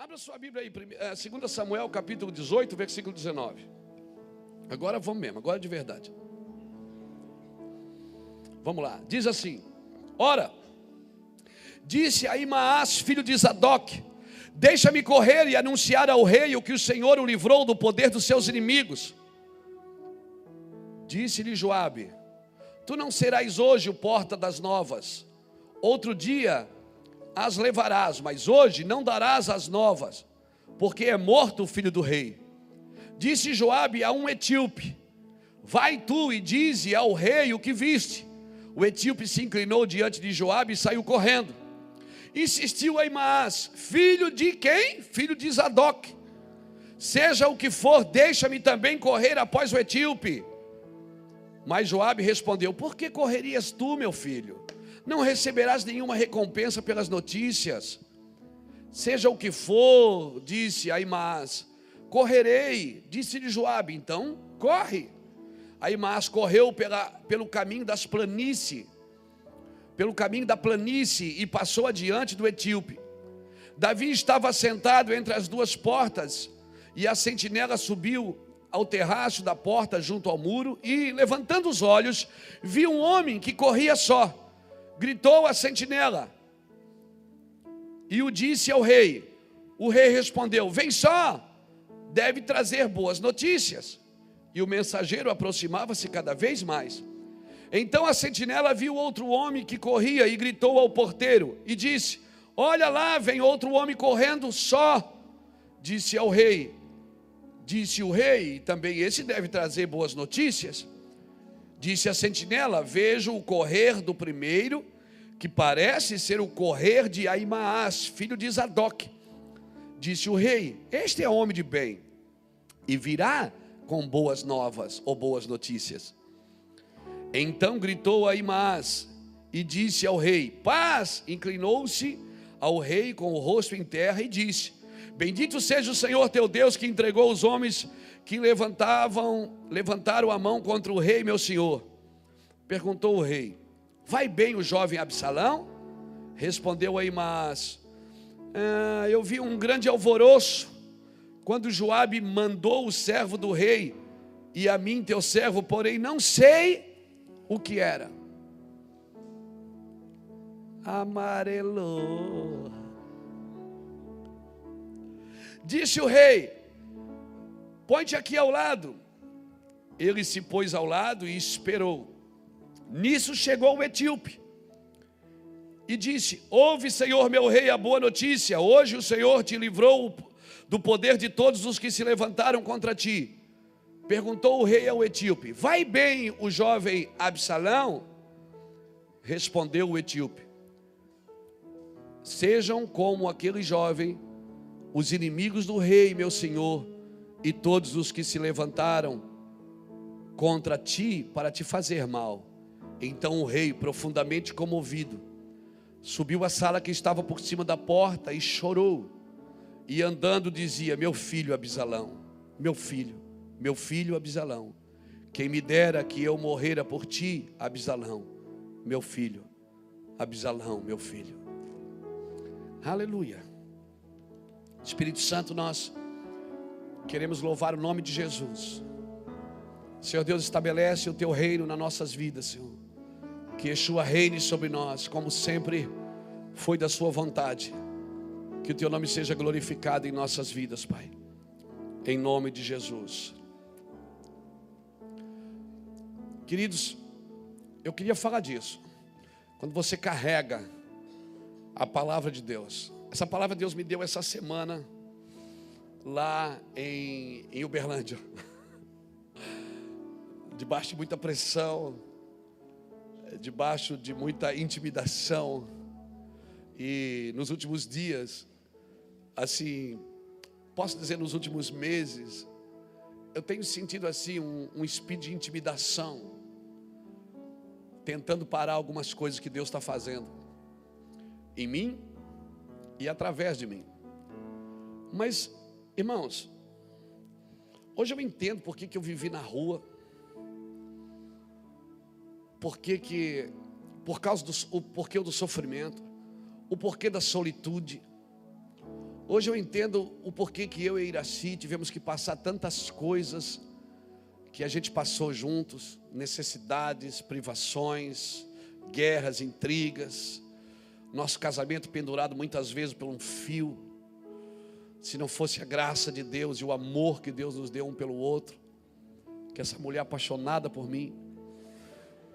Abra sua Bíblia aí, 2 Samuel capítulo 18, versículo 19. Agora vamos mesmo, agora de verdade. Vamos lá, diz assim: Ora, disse a Imaás, filho de Zadok, deixa-me correr e anunciar ao rei o que o Senhor o livrou do poder dos seus inimigos. Disse-lhe Joabe: Tu não serás hoje o porta das novas. Outro dia as levarás, mas hoje não darás as novas, porque é morto o filho do rei. Disse Joabe a um etíope: Vai tu e dize ao rei o que viste. O etíope se inclinou diante de Joabe e saiu correndo. Insistiu a Imaás: Filho de quem? Filho de Zadok. Seja o que for, deixa-me também correr após o etíope. Mas Joabe respondeu: Por que correrias tu, meu filho? Não receberás nenhuma recompensa pelas notícias. Seja o que for, disse Aimás, correrei, disse-lhe Joabe, então corre. Aimás correu pela, pelo caminho das planícies, pelo caminho da planície e passou adiante do etíope. Davi estava sentado entre as duas portas e a sentinela subiu ao terraço da porta junto ao muro e, levantando os olhos, viu um homem que corria só gritou a sentinela e o disse ao rei. O rei respondeu: Vem só, deve trazer boas notícias. E o mensageiro aproximava-se cada vez mais. Então a sentinela viu outro homem que corria e gritou ao porteiro e disse: Olha lá, vem outro homem correndo só. Disse ao rei: Disse o rei, também esse deve trazer boas notícias. Disse a sentinela: Vejo o correr do primeiro, que parece ser o correr de Aimaas, filho de Zadok. Disse o rei: Este é homem de bem, e virá com boas novas ou boas notícias. Então gritou Aimaas e disse ao rei: Paz! Inclinou-se ao rei com o rosto em terra e disse: Bendito seja o Senhor teu Deus que entregou os homens que levantavam, levantaram a mão contra o rei, meu senhor. Perguntou o rei: Vai bem o jovem Absalão? Respondeu Aimas: ah, Eu vi um grande alvoroço quando Joabe mandou o servo do rei e a mim teu servo, porém não sei o que era. Amarelou. Disse o rei: Põe-te aqui ao lado. Ele se pôs ao lado e esperou. Nisso chegou o etíope e disse: Ouve, Senhor meu rei, a boa notícia. Hoje o Senhor te livrou do poder de todos os que se levantaram contra ti. Perguntou o rei ao etíope: Vai bem o jovem Absalão? Respondeu o etíope: Sejam como aquele jovem, os inimigos do rei, meu senhor, e todos os que se levantaram contra ti para te fazer mal. Então o rei, profundamente comovido, subiu à sala que estava por cima da porta e chorou. E andando dizia: Meu filho Abisalão, meu filho, meu filho Abisalão, quem me dera que eu morrera por ti, Abisalão, meu filho, Abisalão, meu filho. Aleluia. Espírito Santo, nós queremos louvar o nome de Jesus. Senhor Deus, estabelece o teu reino nas nossas vidas, Senhor. Que Yeshua reine sobre nós, como sempre foi da Sua vontade. Que o Teu nome seja glorificado em nossas vidas, Pai. Em nome de Jesus. Queridos, eu queria falar disso. Quando você carrega a palavra de Deus. Essa palavra Deus me deu essa semana lá em, em Uberlândia. Debaixo de muita pressão debaixo de muita intimidação. E nos últimos dias, assim, posso dizer nos últimos meses, eu tenho sentido assim um, um espírito de intimidação, tentando parar algumas coisas que Deus está fazendo em mim e através de mim. Mas, irmãos, hoje eu entendo por que, que eu vivi na rua, por que, que por causa do o porquê do sofrimento, o porquê da solitude, Hoje eu entendo o porquê que eu e Iraci tivemos que passar tantas coisas que a gente passou juntos, necessidades, privações, guerras, intrigas, nosso casamento pendurado muitas vezes por um fio. Se não fosse a graça de Deus e o amor que Deus nos deu um pelo outro, que essa mulher apaixonada por mim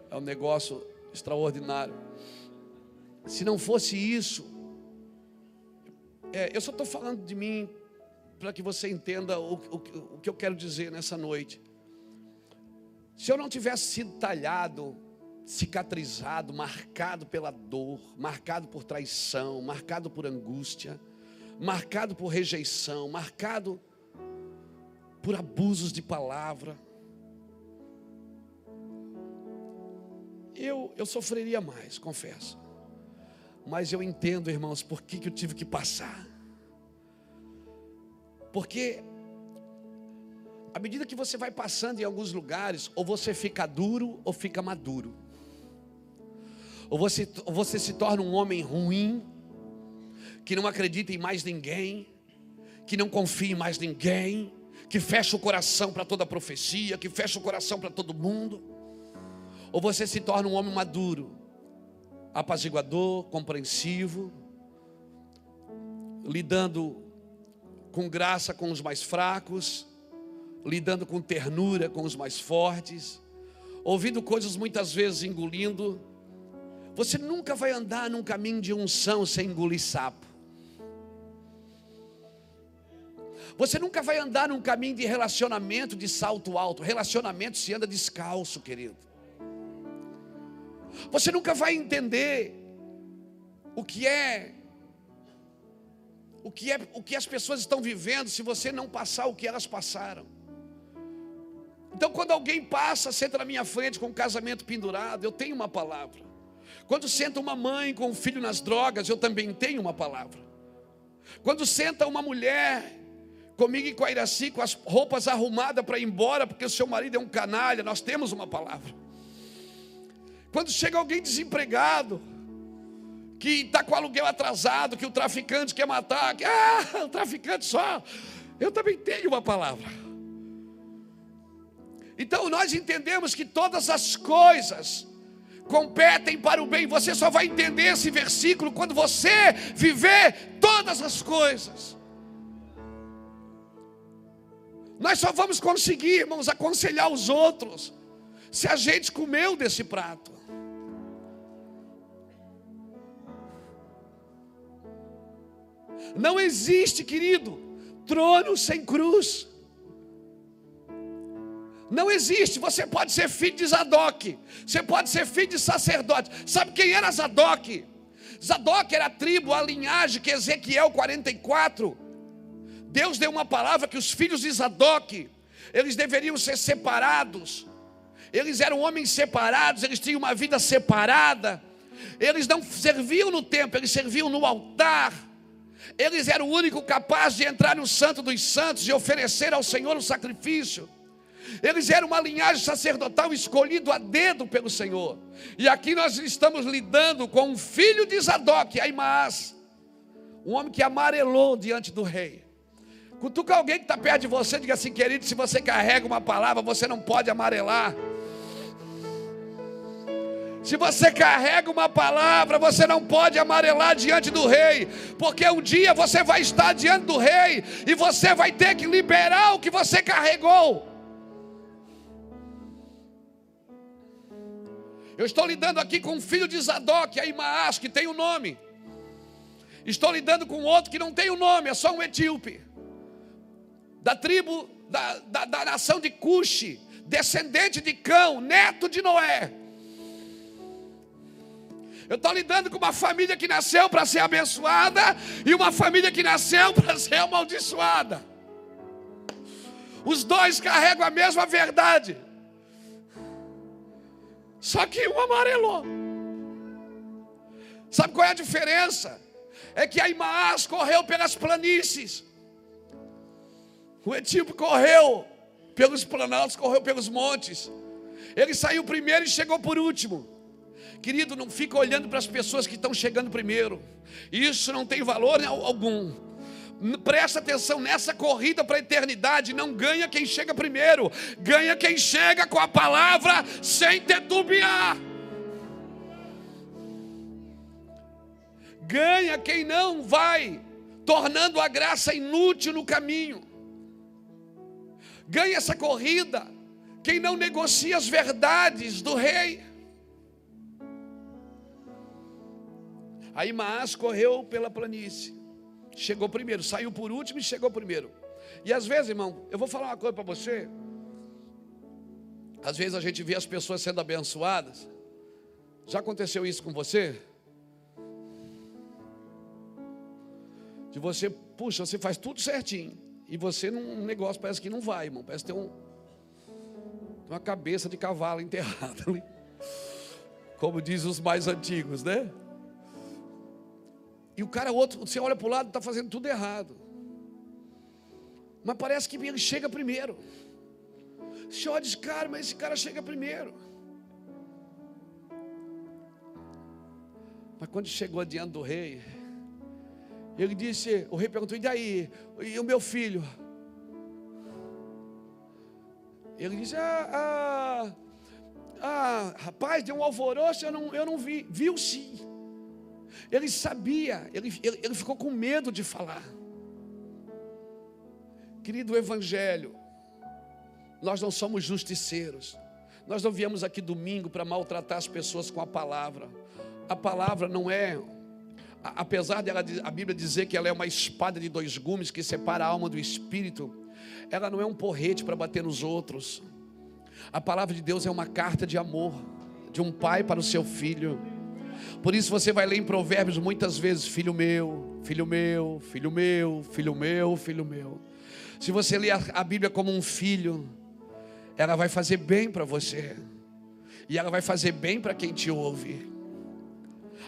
é um negócio extraordinário. Se não fosse isso, é, eu só estou falando de mim para que você entenda o, o, o que eu quero dizer nessa noite. Se eu não tivesse sido talhado, cicatrizado, marcado pela dor, marcado por traição, marcado por angústia, marcado por rejeição, marcado por abusos de palavra, eu, eu sofreria mais, confesso. Mas eu entendo, irmãos, por que, que eu tive que passar. Porque à medida que você vai passando em alguns lugares, ou você fica duro ou fica maduro. Ou você, ou você se torna um homem ruim, que não acredita em mais ninguém, que não confia em mais ninguém, que fecha o coração para toda profecia, que fecha o coração para todo mundo. Ou você se torna um homem maduro, apaziguador, compreensivo, lidando com graça com os mais fracos, lidando com ternura com os mais fortes, ouvindo coisas muitas vezes engolindo. Você nunca vai andar num caminho de unção sem engolir sapo. Você nunca vai andar num caminho de relacionamento de salto alto. Relacionamento se anda descalço, querido. Você nunca vai entender o que é o que é o que as pessoas estão vivendo se você não passar o que elas passaram. Então, quando alguém passa, senta na minha frente com um casamento pendurado, eu tenho uma palavra. Quando senta uma mãe com um filho nas drogas, eu também tenho uma palavra. Quando senta uma mulher comigo e com a Iraci, com as roupas arrumadas para ir embora, porque o seu marido é um canalha, nós temos uma palavra. Quando chega alguém desempregado, que está com aluguel atrasado, que o traficante quer matar, que ah, o traficante só, eu também tenho uma palavra. Então nós entendemos que todas as coisas competem para o bem. Você só vai entender esse versículo quando você viver todas as coisas. Nós só vamos conseguir, irmãos, aconselhar os outros se a gente comeu desse prato. Não existe, querido, trono sem cruz. Não existe. Você pode ser filho de Zadok, você pode ser filho de sacerdote. Sabe quem era Zadok? Zadok era a tribo, a linhagem que Ezequiel 44. Deus deu uma palavra que os filhos de Zadok, eles deveriam ser separados. Eles eram homens separados, eles tinham uma vida separada. Eles não serviam no templo, eles serviam no altar. Eles eram o único capaz de entrar no Santo dos Santos e oferecer ao Senhor o sacrifício. Eles eram uma linhagem sacerdotal escolhido a dedo pelo Senhor. E aqui nós estamos lidando com um filho de Zadok, Aimaas, um homem que amarelou diante do rei. Cutuca alguém que está perto de você, diga assim, querido, se você carrega uma palavra, você não pode amarelar. Se você carrega uma palavra, você não pode amarelar diante do rei, porque um dia você vai estar diante do rei e você vai ter que liberar o que você carregou. Eu estou lidando aqui com um filho de Zadok, Aimaas, que tem o um nome. Estou lidando com outro que não tem o um nome, é só um etíope. Da tribo, da, da, da nação de Cuxi, descendente de Cão, neto de Noé. Eu estou lidando com uma família que nasceu para ser abençoada e uma família que nasceu para ser amaldiçoada. Os dois carregam a mesma verdade. Só que um amarelou. Sabe qual é a diferença? É que a Imaás correu pelas planícies. O Etíope correu pelos planaltos, correu pelos montes. Ele saiu primeiro e chegou por último. Querido, não fica olhando para as pessoas que estão chegando primeiro. Isso não tem valor algum. Presta atenção nessa corrida para a eternidade. Não ganha quem chega primeiro, ganha quem chega com a palavra sem titubear. Ganha quem não vai, tornando a graça inútil no caminho. Ganha essa corrida quem não negocia as verdades do rei. Aí Maas correu pela planície. Chegou primeiro, saiu por último e chegou primeiro. E às vezes, irmão, eu vou falar uma coisa para você. Às vezes a gente vê as pessoas sendo abençoadas. Já aconteceu isso com você? De você, puxa, você faz tudo certinho. E você num negócio parece que não vai, irmão. Parece ter um, uma cabeça de cavalo enterrada ali. Como diz os mais antigos, né? E o cara outro, você olha para o lado, está fazendo tudo errado. Mas parece que ele chega primeiro. Você olha diz, cara, mas esse cara chega primeiro. Mas quando chegou diante do rei, ele disse, o rei perguntou, e daí? E o meu filho? Ele disse, ah, ah, ah rapaz, deu um alvoroço, eu não, eu não vi. Viu sim. Ele sabia, ele, ele, ele ficou com medo de falar. Querido Evangelho, nós não somos justiceiros. Nós não viemos aqui domingo para maltratar as pessoas com a palavra. A palavra não é, apesar dela a Bíblia dizer que ela é uma espada de dois gumes que separa a alma do espírito, ela não é um porrete para bater nos outros. A palavra de Deus é uma carta de amor de um pai para o seu filho. Por isso você vai ler em Provérbios muitas vezes: Filho meu, filho meu, filho meu, filho meu, filho meu. Se você ler a Bíblia como um filho, ela vai fazer bem para você, e ela vai fazer bem para quem te ouve.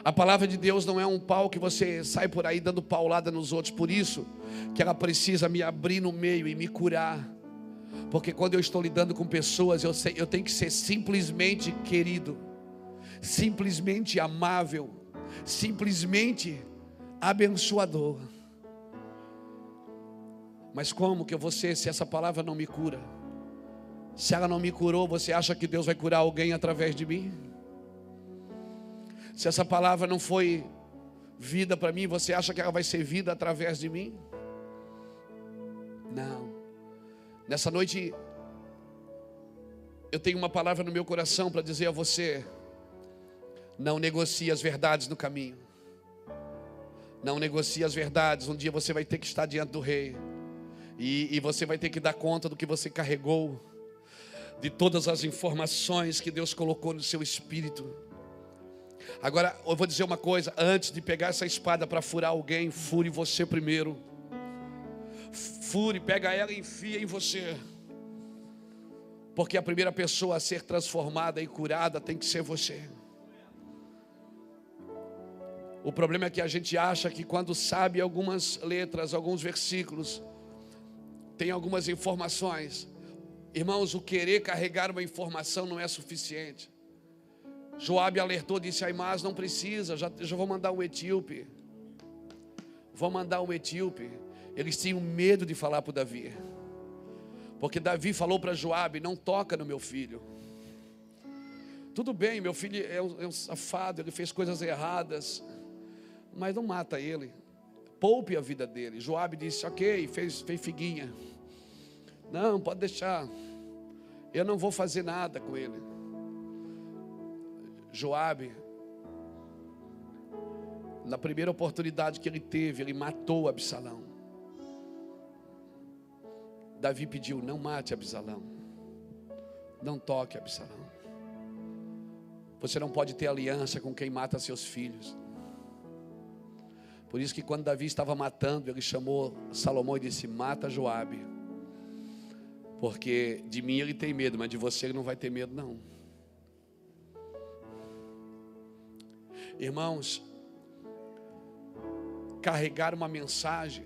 A palavra de Deus não é um pau que você sai por aí dando paulada nos outros, por isso que ela precisa me abrir no meio e me curar. Porque quando eu estou lidando com pessoas, eu, sei, eu tenho que ser simplesmente querido simplesmente amável, simplesmente abençoador. Mas como que eu vou ser se essa palavra não me cura? Se ela não me curou, você acha que Deus vai curar alguém através de mim? Se essa palavra não foi vida para mim, você acha que ela vai ser vida através de mim? Não. Nessa noite, eu tenho uma palavra no meu coração para dizer a você: não negocie as verdades no caminho. Não negocie as verdades. Um dia você vai ter que estar diante do rei. E, e, você vai ter que dar conta do que você carregou, de todas as informações que Deus colocou no seu espírito. Agora, eu vou dizer uma coisa: antes de pegar essa espada para furar alguém, fure você primeiro. Fure, pega ela e enfia em você. Porque a primeira pessoa a ser transformada e curada tem que ser você. O problema é que a gente acha que quando sabe algumas letras, alguns versículos, tem algumas informações. Irmãos, o querer carregar uma informação não é suficiente. Joabe alertou, disse a não precisa, já, já vou mandar um etíope. Vou mandar um etíope. Eles tinham medo de falar para Davi. Porque Davi falou para Joabe, não toca no meu filho. Tudo bem, meu filho é um, é um safado, ele fez coisas erradas mas não mata ele. Poupe a vida dele. Joabe disse: Ok, fez, fez figuinha. Não, pode deixar. Eu não vou fazer nada com ele. Joabe, na primeira oportunidade que ele teve, ele matou Absalão. Davi pediu: não mate Absalão. Não toque Absalão. Você não pode ter aliança com quem mata seus filhos. Por isso que quando Davi estava matando, ele chamou Salomão e disse: Mata Joabe. Porque de mim ele tem medo, mas de você ele não vai ter medo não. Irmãos, carregar uma mensagem,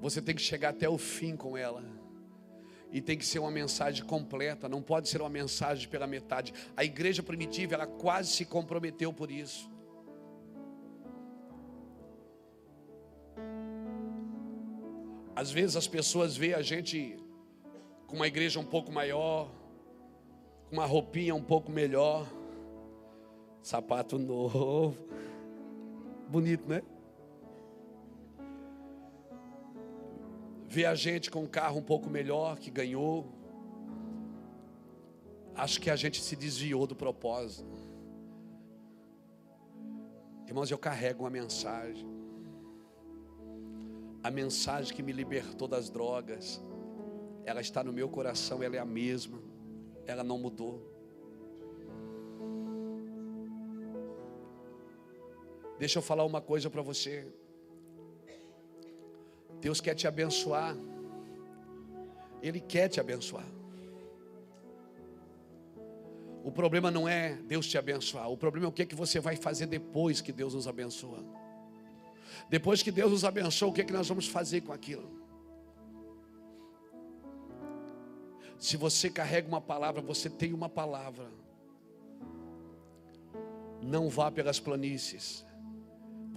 você tem que chegar até o fim com ela. E tem que ser uma mensagem completa, não pode ser uma mensagem pela metade. A igreja primitiva, ela quase se comprometeu por isso. Às vezes as pessoas veem a gente com uma igreja um pouco maior, com uma roupinha um pouco melhor, sapato novo, bonito, né? Vê a gente com um carro um pouco melhor que ganhou. Acho que a gente se desviou do propósito. Irmãos, eu carrego uma mensagem. A mensagem que me libertou das drogas, ela está no meu coração, ela é a mesma, ela não mudou. Deixa eu falar uma coisa para você. Deus quer te abençoar. Ele quer te abençoar. O problema não é Deus te abençoar, o problema é o que, é que você vai fazer depois que Deus nos abençoa. Depois que Deus nos abençoa, o que, é que nós vamos fazer com aquilo? Se você carrega uma palavra, você tem uma palavra. Não vá pelas planícies.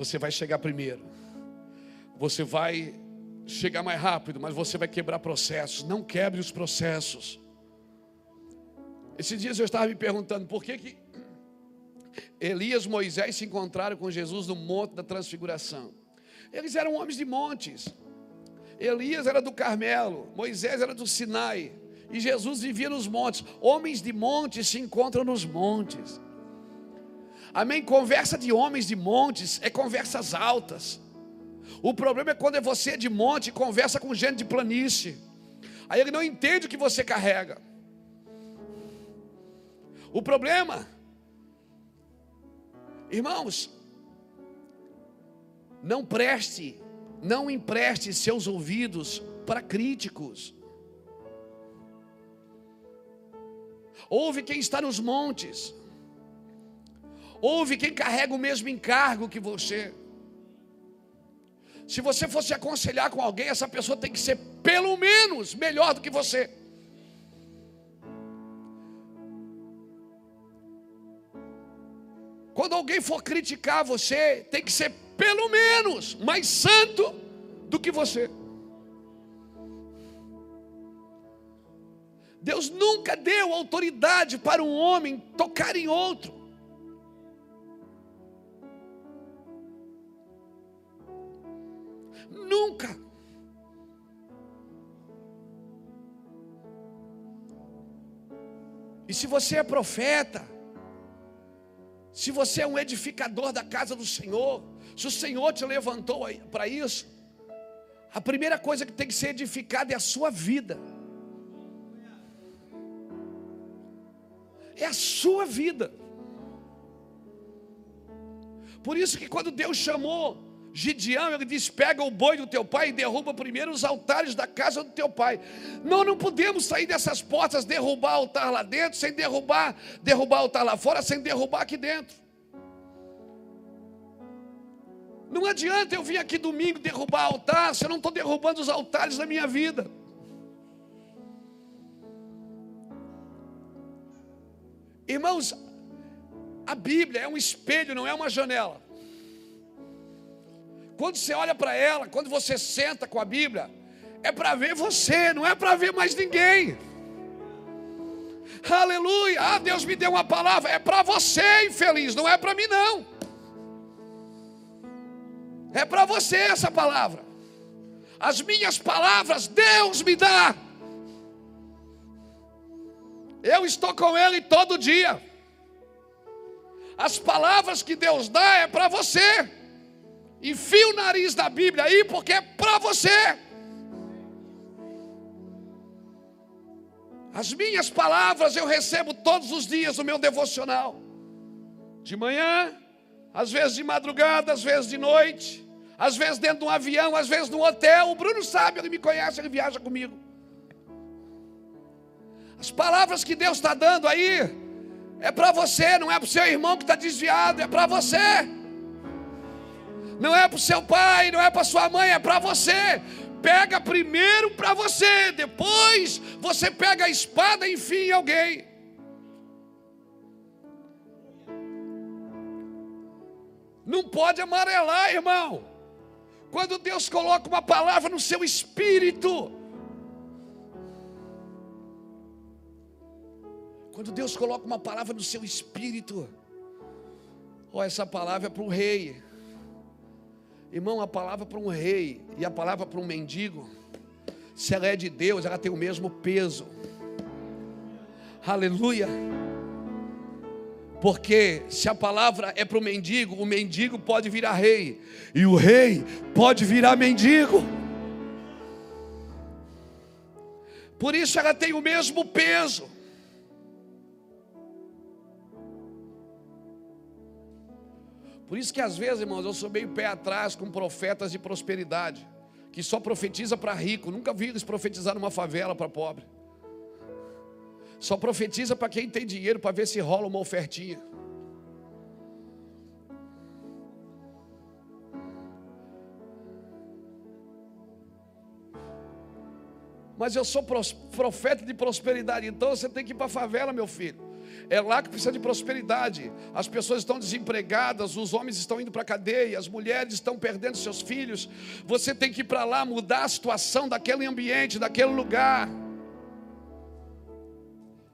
Você vai chegar primeiro. Você vai chegar mais rápido, mas você vai quebrar processos. Não quebre os processos. Esses dias eu estava me perguntando por que, que Elias e Moisés se encontraram com Jesus no Monte da Transfiguração. Eles eram homens de montes. Elias era do Carmelo, Moisés era do Sinai, e Jesus vivia nos montes. Homens de montes se encontram nos montes. Amém? Conversa de homens de montes é conversas altas. O problema é quando é você de monte e conversa com gente de planície. Aí ele não entende o que você carrega. O problema, irmãos, não preste, não empreste seus ouvidos para críticos. Ouve quem está nos montes. Ouve quem carrega o mesmo encargo que você. Se você fosse aconselhar com alguém, essa pessoa tem que ser pelo menos melhor do que você. Quando alguém for criticar você, tem que ser pelo menos mais santo do que você. Deus nunca deu autoridade para um homem tocar em outro. Se você é profeta, se você é um edificador da casa do Senhor, se o Senhor te levantou para isso, a primeira coisa que tem que ser edificada é a sua vida. É a sua vida. Por isso que quando Deus chamou Gideão, ele diz: pega o boi do teu pai e derruba primeiro os altares da casa do teu pai. Nós não podemos sair dessas portas, derrubar o altar lá dentro, sem derrubar, derrubar o altar lá fora, sem derrubar aqui dentro. Não adianta eu vir aqui domingo derrubar altar, se eu não estou derrubando os altares da minha vida. Irmãos, a Bíblia é um espelho, não é uma janela. Quando você olha para ela, quando você senta com a Bíblia, é para ver você, não é para ver mais ninguém. Aleluia! Ah, Deus me deu uma palavra, é para você, infeliz, não é para mim não. É para você essa palavra. As minhas palavras Deus me dá. Eu estou com Ele todo dia. As palavras que Deus dá é para você. Enfia o nariz da Bíblia aí, porque é para você. As minhas palavras eu recebo todos os dias no meu devocional. De manhã, às vezes de madrugada, às vezes de noite, às vezes dentro de um avião, às vezes no hotel. O Bruno sabe, ele me conhece, ele viaja comigo. As palavras que Deus está dando aí é para você, não é para o seu irmão que está desviado, é para você não é para o seu pai, não é para sua mãe, é para você. Pega primeiro para você, depois você pega a espada e enfia em alguém. Não pode amarelar, irmão. Quando Deus coloca uma palavra no seu espírito. Quando Deus coloca uma palavra no seu espírito. Ó, essa palavra é para um rei. Irmão, a palavra para um rei e a palavra para um mendigo, se ela é de Deus, ela tem o mesmo peso. Aleluia. Porque se a palavra é para o mendigo, o mendigo pode virar rei, e o rei pode virar mendigo. Por isso ela tem o mesmo peso. Por isso que às vezes, irmãos, eu sou meio pé atrás com profetas de prosperidade, que só profetiza para rico, nunca vi eles profetizar numa favela para pobre. Só profetiza para quem tem dinheiro para ver se rola uma ofertinha. Mas eu sou profeta de prosperidade, então você tem que ir para a favela, meu filho. É lá que precisa de prosperidade. As pessoas estão desempregadas, os homens estão indo para a cadeia, as mulheres estão perdendo seus filhos. Você tem que ir para lá mudar a situação daquele ambiente, daquele lugar.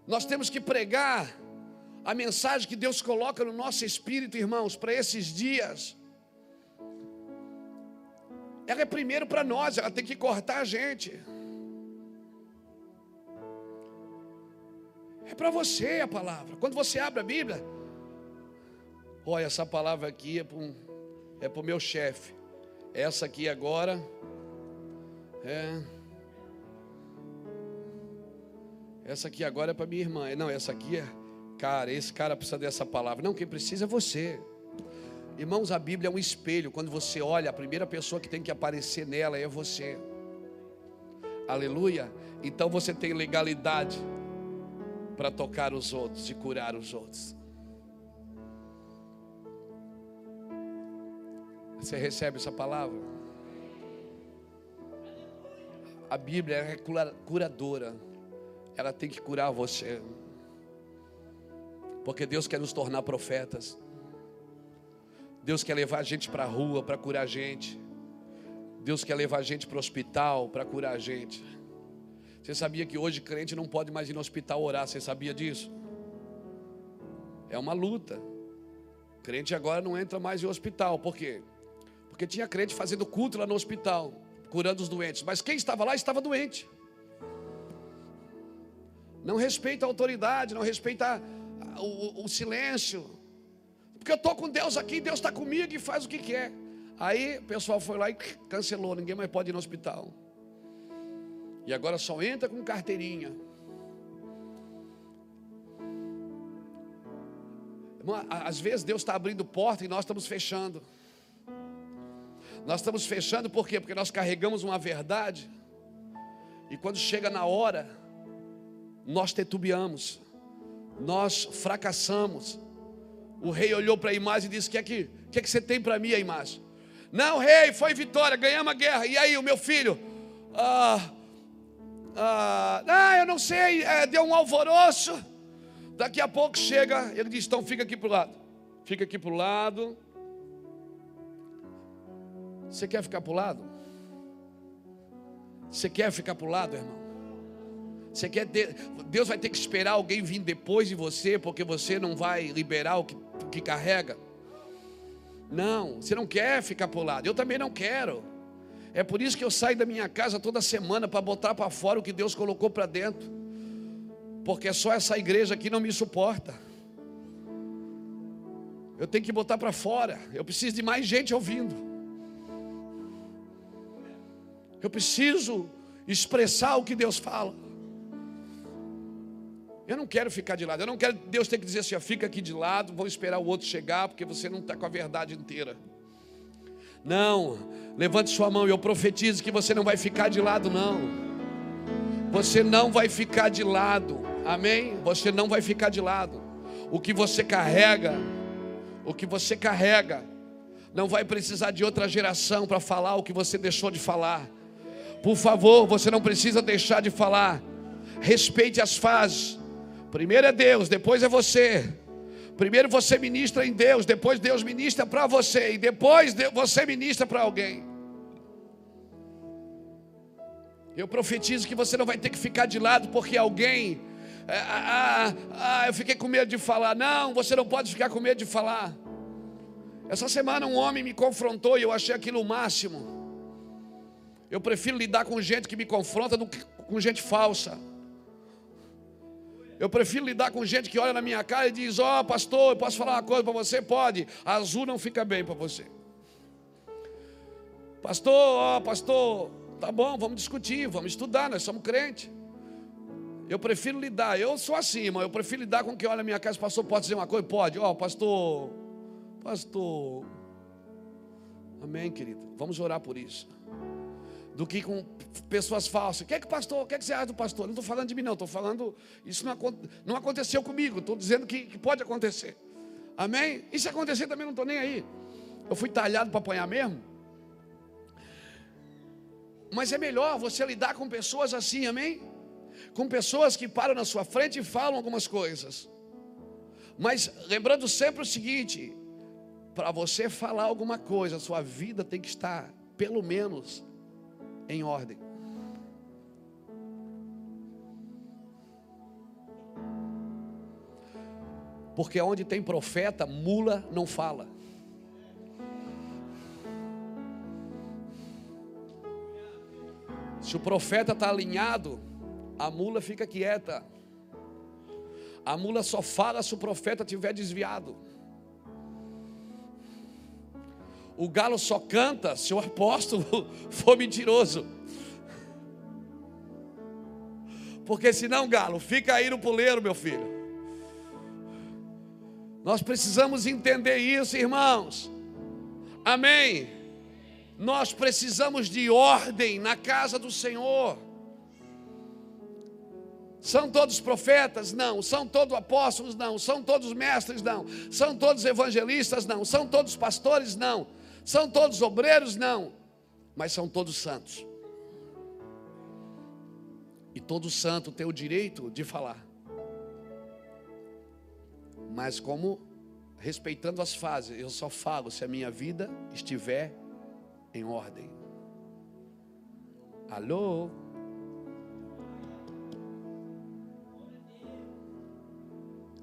Nós temos que pregar a mensagem que Deus coloca no nosso espírito, irmãos, para esses dias. Ela é primeiro para nós, ela tem que cortar a gente. É para você a palavra. Quando você abre a Bíblia, olha, essa palavra aqui é para um, é o meu chefe. Essa aqui agora é. Essa aqui agora é para minha irmã. Não, essa aqui é. Cara, esse cara precisa dessa palavra. Não, quem precisa é você. Irmãos, a Bíblia é um espelho. Quando você olha, a primeira pessoa que tem que aparecer nela é você. Aleluia. Então você tem legalidade para tocar os outros e curar os outros. Você recebe essa palavra? A Bíblia é curadora. Ela tem que curar você. Porque Deus quer nos tornar profetas. Deus quer levar a gente para a rua para curar a gente. Deus quer levar a gente para o hospital para curar a gente. Você sabia que hoje crente não pode mais ir no hospital orar? Você sabia disso? É uma luta. Crente agora não entra mais em hospital. Por quê? Porque tinha crente fazendo culto lá no hospital, curando os doentes. Mas quem estava lá estava doente. Não respeita a autoridade, não respeita o, o silêncio. Porque eu estou com Deus aqui, Deus está comigo e faz o que quer. Aí o pessoal foi lá e cancelou, ninguém mais pode ir no hospital. E agora só entra com carteirinha. Às vezes Deus está abrindo porta e nós estamos fechando. Nós estamos fechando por quê? Porque nós carregamos uma verdade. E quando chega na hora, nós tetubiamos. Nós fracassamos. O rei olhou para a imagem e disse: O que, é que, que, é que você tem para mim, a imagem? Não, rei, foi vitória, ganhamos a guerra. E aí, o meu filho? Ah, ah, ah, eu não sei, é, deu um alvoroço. Daqui a pouco chega, ele diz: então fica aqui para o lado. Fica aqui para o lado. Você quer ficar para o lado? Você quer ficar para o lado, irmão? Você quer ter, Deus vai ter que esperar alguém vir depois de você, porque você não vai liberar o que, que carrega? Não, você não quer ficar para o lado. Eu também não quero. É por isso que eu saio da minha casa toda semana para botar para fora o que Deus colocou para dentro. Porque só essa igreja aqui não me suporta. Eu tenho que botar para fora. Eu preciso de mais gente ouvindo. Eu preciso expressar o que Deus fala. Eu não quero ficar de lado. Eu não quero Deus ter que dizer assim: fica aqui de lado, vou esperar o outro chegar, porque você não está com a verdade inteira. Não, levante sua mão e eu profetizo que você não vai ficar de lado, não. Você não vai ficar de lado, amém? Você não vai ficar de lado. O que você carrega, o que você carrega, não vai precisar de outra geração para falar o que você deixou de falar. Por favor, você não precisa deixar de falar. Respeite as fases. Primeiro é Deus, depois é você. Primeiro você ministra em Deus, depois Deus ministra para você, e depois você ministra para alguém. Eu profetizo que você não vai ter que ficar de lado porque alguém. É, ah, ah, ah, eu fiquei com medo de falar. Não, você não pode ficar com medo de falar. Essa semana um homem me confrontou e eu achei aquilo o máximo. Eu prefiro lidar com gente que me confronta do que com gente falsa. Eu prefiro lidar com gente que olha na minha cara e diz: Ó, oh, pastor, eu posso falar uma coisa para você? Pode. Azul não fica bem para você. Pastor, ó, oh, pastor, Tá bom, vamos discutir, vamos estudar, nós somos crentes. Eu prefiro lidar, eu sou assim, irmão, eu prefiro lidar com quem olha a minha casa, pastor, pode dizer uma coisa? Pode, ó, oh, pastor, pastor, amém, querido, vamos orar por isso. Do que com pessoas falsas. O que é que pastor, o que é que você acha do pastor? Não estou falando de mim, não, estou falando, isso não, não aconteceu comigo, estou dizendo que, que pode acontecer. Amém? E se acontecer também não estou nem aí. Eu fui talhado para apanhar mesmo. Mas é melhor você lidar com pessoas assim, amém? Com pessoas que param na sua frente e falam algumas coisas. Mas lembrando sempre o seguinte: para você falar alguma coisa, sua vida tem que estar, pelo menos, em ordem. Porque onde tem profeta, mula não fala. Se o profeta está alinhado, a mula fica quieta. A mula só fala se o profeta estiver desviado. O galo só canta se o apóstolo for mentiroso. Porque senão, galo, fica aí no puleiro, meu filho. Nós precisamos entender isso, irmãos. Amém. Nós precisamos de ordem na casa do Senhor. São todos profetas? Não. São todos apóstolos? Não. São todos mestres? Não. São todos evangelistas? Não. São todos pastores? Não. São todos obreiros? Não. Mas são todos santos. E todo santo tem o direito de falar. Mas como respeitando as fases, eu só falo se a minha vida estiver em ordem. Alô?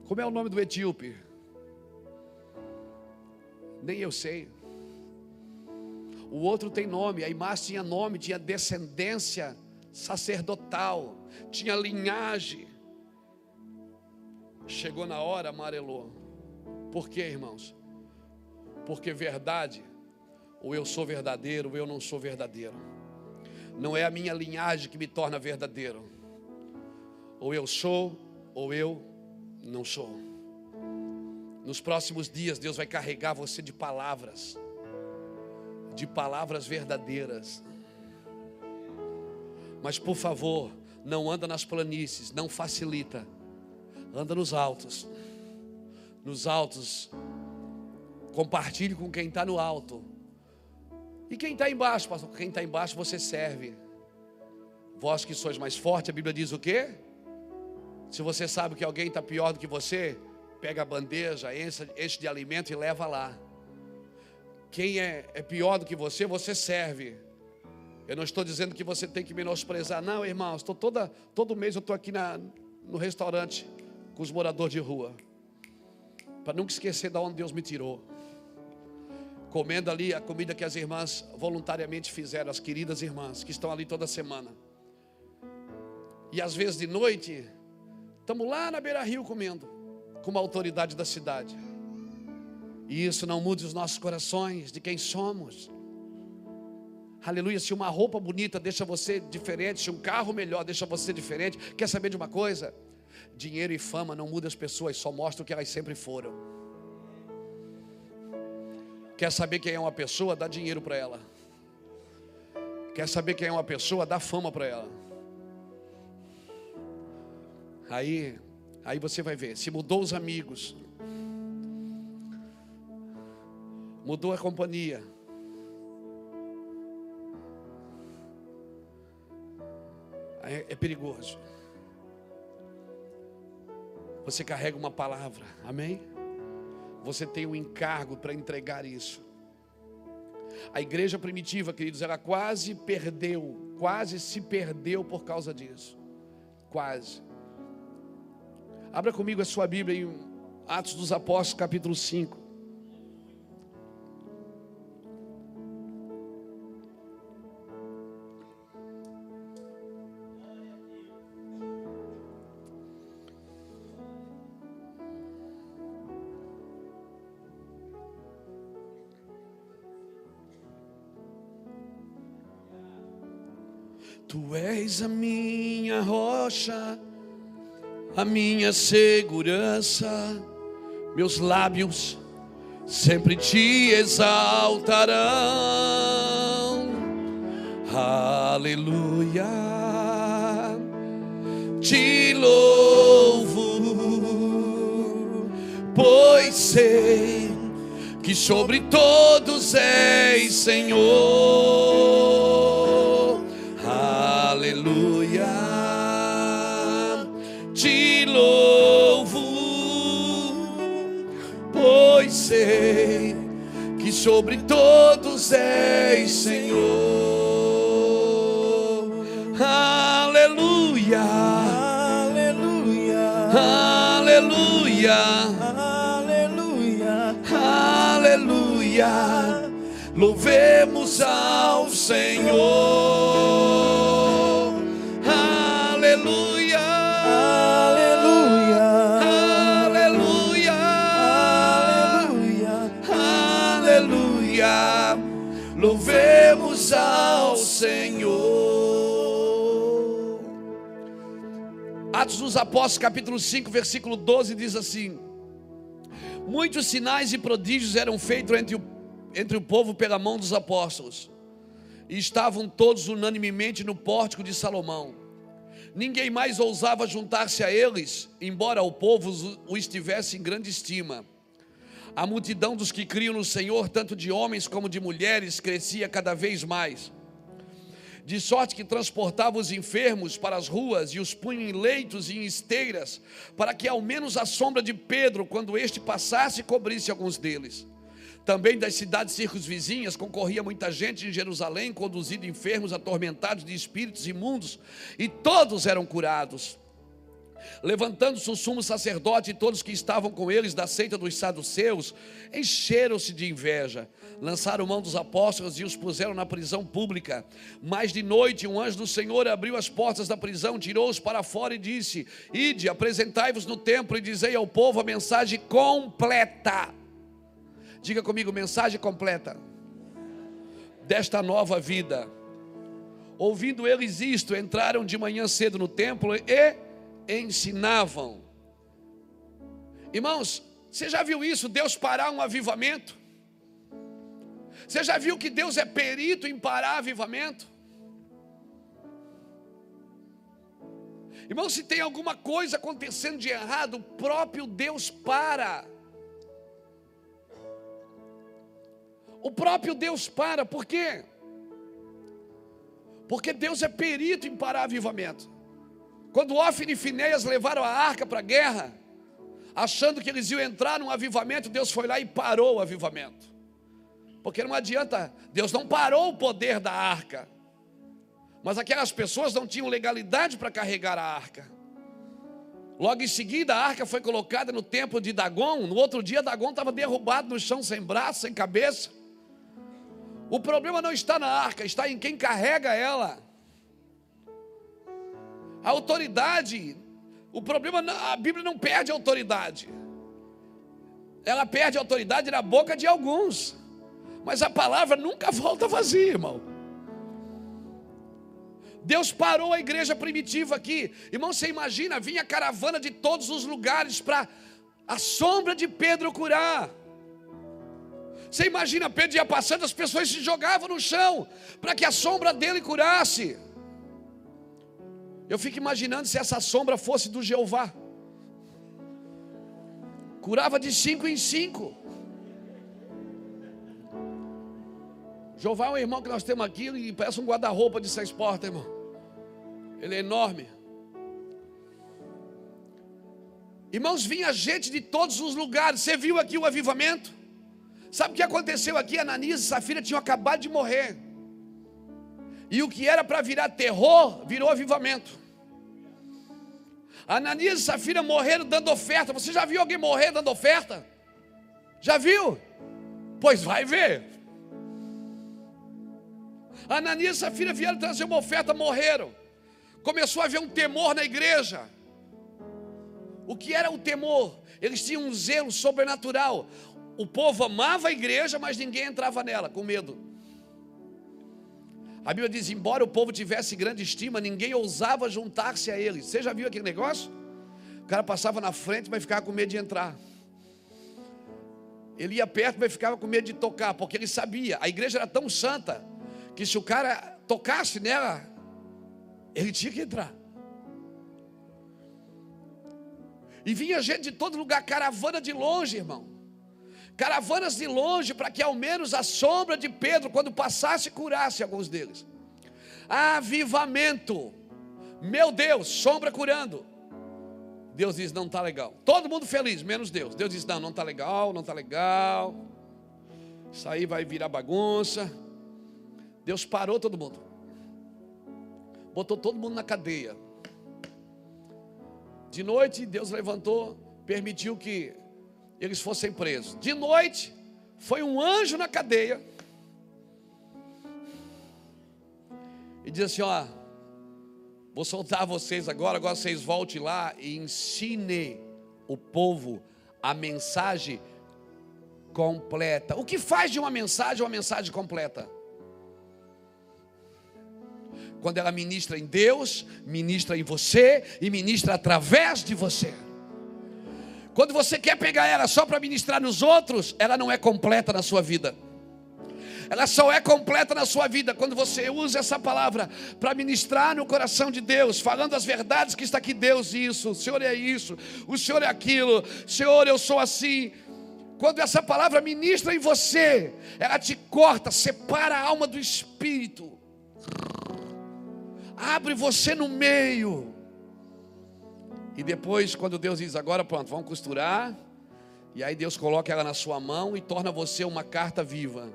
Como é o nome do etíope? Nem eu sei. O outro tem nome, a imagem tinha nome, tinha descendência sacerdotal, tinha linhagem. Chegou na hora, amarelou. Por quê, irmãos? Porque verdade ou eu sou verdadeiro, ou eu não sou verdadeiro. Não é a minha linhagem que me torna verdadeiro. Ou eu sou, ou eu não sou. Nos próximos dias, Deus vai carregar você de palavras, de palavras verdadeiras. Mas por favor, não anda nas planícies, não facilita. Anda nos altos. Nos altos. Compartilhe com quem está no alto e quem está embaixo, pastor? Quem está embaixo você serve. Vós que sois mais forte, a Bíblia diz o quê? Se você sabe que alguém está pior do que você, pega a bandeja, enche, enche de alimento e leva lá. Quem é, é pior do que você, você serve. Eu não estou dizendo que você tem que menosprezar, não, irmãos. Estou toda, todo mês eu estou aqui na, no restaurante com os moradores de rua, para nunca esquecer de onde Deus me tirou comendo ali a comida que as irmãs voluntariamente fizeram, as queridas irmãs que estão ali toda semana. E às vezes de noite, estamos lá na beira rio comendo, com uma autoridade da cidade. E isso não muda os nossos corações de quem somos. Aleluia. Se uma roupa bonita deixa você diferente, se um carro melhor deixa você diferente, quer saber de uma coisa? Dinheiro e fama não mudam as pessoas, só mostram o que elas sempre foram. Quer saber quem é uma pessoa? Dá dinheiro para ela. Quer saber quem é uma pessoa? Dá fama para ela. Aí, aí você vai ver. Se mudou os amigos, mudou a companhia. É, é perigoso. Você carrega uma palavra, amém? Você tem um encargo para entregar isso. A igreja primitiva, queridos, ela quase perdeu quase se perdeu por causa disso. Quase. Abra comigo a sua Bíblia em Atos dos Apóstolos, capítulo 5. A minha rocha, a minha segurança, meus lábios sempre te exaltarão. Aleluia, te louvo, pois sei que sobre todos és Senhor. Sobre todos és Senhor. Aleluia, aleluia, aleluia, aleluia, aleluia. Louvemos ao Senhor. Dos Apóstolos, capítulo 5, versículo 12, diz assim: Muitos sinais e prodígios eram feitos entre o, entre o povo pela mão dos apóstolos, e estavam todos unanimemente no pórtico de Salomão. Ninguém mais ousava juntar-se a eles, embora o povo o estivesse em grande estima. A multidão dos que criam no Senhor, tanto de homens como de mulheres, crescia cada vez mais. De sorte que transportava os enfermos para as ruas e os punha em leitos e em esteiras, para que ao menos a sombra de Pedro, quando este passasse, cobrisse alguns deles. Também das cidades circunvizinhas concorria muita gente em Jerusalém, conduzindo enfermos atormentados de espíritos imundos, e todos eram curados. Levantando-se o sumo sacerdote e todos que estavam com eles da seita dos saduceus, encheram-se de inveja, lançaram mão dos apóstolos e os puseram na prisão pública. Mas de noite um anjo do Senhor abriu as portas da prisão, tirou-os para fora e disse: Ide, apresentai-vos no templo e dizei ao povo a mensagem completa. Diga comigo, mensagem completa desta nova vida. Ouvindo eles isto, entraram de manhã cedo no templo e ensinavam. Irmãos, você já viu isso? Deus parar um avivamento? Você já viu que Deus é perito em parar avivamento? Irmão, se tem alguma coisa acontecendo de errado, o próprio Deus para. O próprio Deus para, por quê? Porque Deus é perito em parar avivamento. Quando Ofne e Finéias levaram a arca para a guerra, achando que eles iam entrar num avivamento, Deus foi lá e parou o avivamento. Porque não adianta, Deus não parou o poder da arca. Mas aquelas pessoas não tinham legalidade para carregar a arca. Logo em seguida, a arca foi colocada no templo de Dagon. No outro dia, Dagon estava derrubado no chão, sem braço, sem cabeça. O problema não está na arca, está em quem carrega ela. A autoridade, o problema, a Bíblia não perde autoridade. Ela perde autoridade na boca de alguns. Mas a palavra nunca volta vazia, irmão. Deus parou a igreja primitiva aqui. Irmão, você imagina, vinha caravana de todos os lugares para a sombra de Pedro curar. Você imagina, Pedro ia passando, as pessoas se jogavam no chão para que a sombra dele curasse. Eu fico imaginando se essa sombra fosse do Jeová. Curava de cinco em cinco. Jeová é um irmão que nós temos aqui e parece um guarda-roupa de seis portas, irmão. Ele é enorme. Irmãos, vinha gente de todos os lugares. Você viu aqui o avivamento? Sabe o que aconteceu aqui? Ananias e Safira tinham acabado de morrer. E o que era para virar terror, virou avivamento. Ananias e Safira morreram dando oferta. Você já viu alguém morrer dando oferta? Já viu? Pois vai ver. Ananias e Safira vieram trazer uma oferta, morreram. Começou a haver um temor na igreja. O que era o temor? Eles tinham um zelo sobrenatural. O povo amava a igreja, mas ninguém entrava nela, com medo. A Bíblia diz: embora o povo tivesse grande estima, ninguém ousava juntar-se a eles. Você já viu aquele negócio? O cara passava na frente, mas ficava com medo de entrar. Ele ia perto, mas ficava com medo de tocar, porque ele sabia, a igreja era tão santa, que se o cara tocasse nela, ele tinha que entrar. E vinha gente de todo lugar, caravana de longe, irmão. Caravanas de longe, para que ao menos a sombra de Pedro, quando passasse, curasse alguns deles. Avivamento. Meu Deus, sombra curando. Deus diz: não está legal. Todo mundo feliz, menos Deus. Deus diz: não, não está legal, não está legal. Isso aí vai virar bagunça. Deus parou todo mundo. Botou todo mundo na cadeia. De noite, Deus levantou, permitiu que eles fossem presos. De noite, foi um anjo na cadeia. E diz assim: Ó, vou soltar vocês agora, agora vocês voltem lá e ensine o povo a mensagem completa. O que faz de uma mensagem uma mensagem completa? Quando ela ministra em Deus, ministra em você e ministra através de você. Quando você quer pegar ela só para ministrar nos outros, ela não é completa na sua vida. Ela só é completa na sua vida quando você usa essa palavra para ministrar no coração de Deus, falando as verdades que está aqui. Deus, isso, o Senhor é isso, o Senhor é aquilo, Senhor, eu sou assim. Quando essa palavra ministra em você, ela te corta, separa a alma do espírito, abre você no meio. E depois, quando Deus diz, agora pronto, vamos costurar. E aí Deus coloca ela na sua mão e torna você uma carta viva.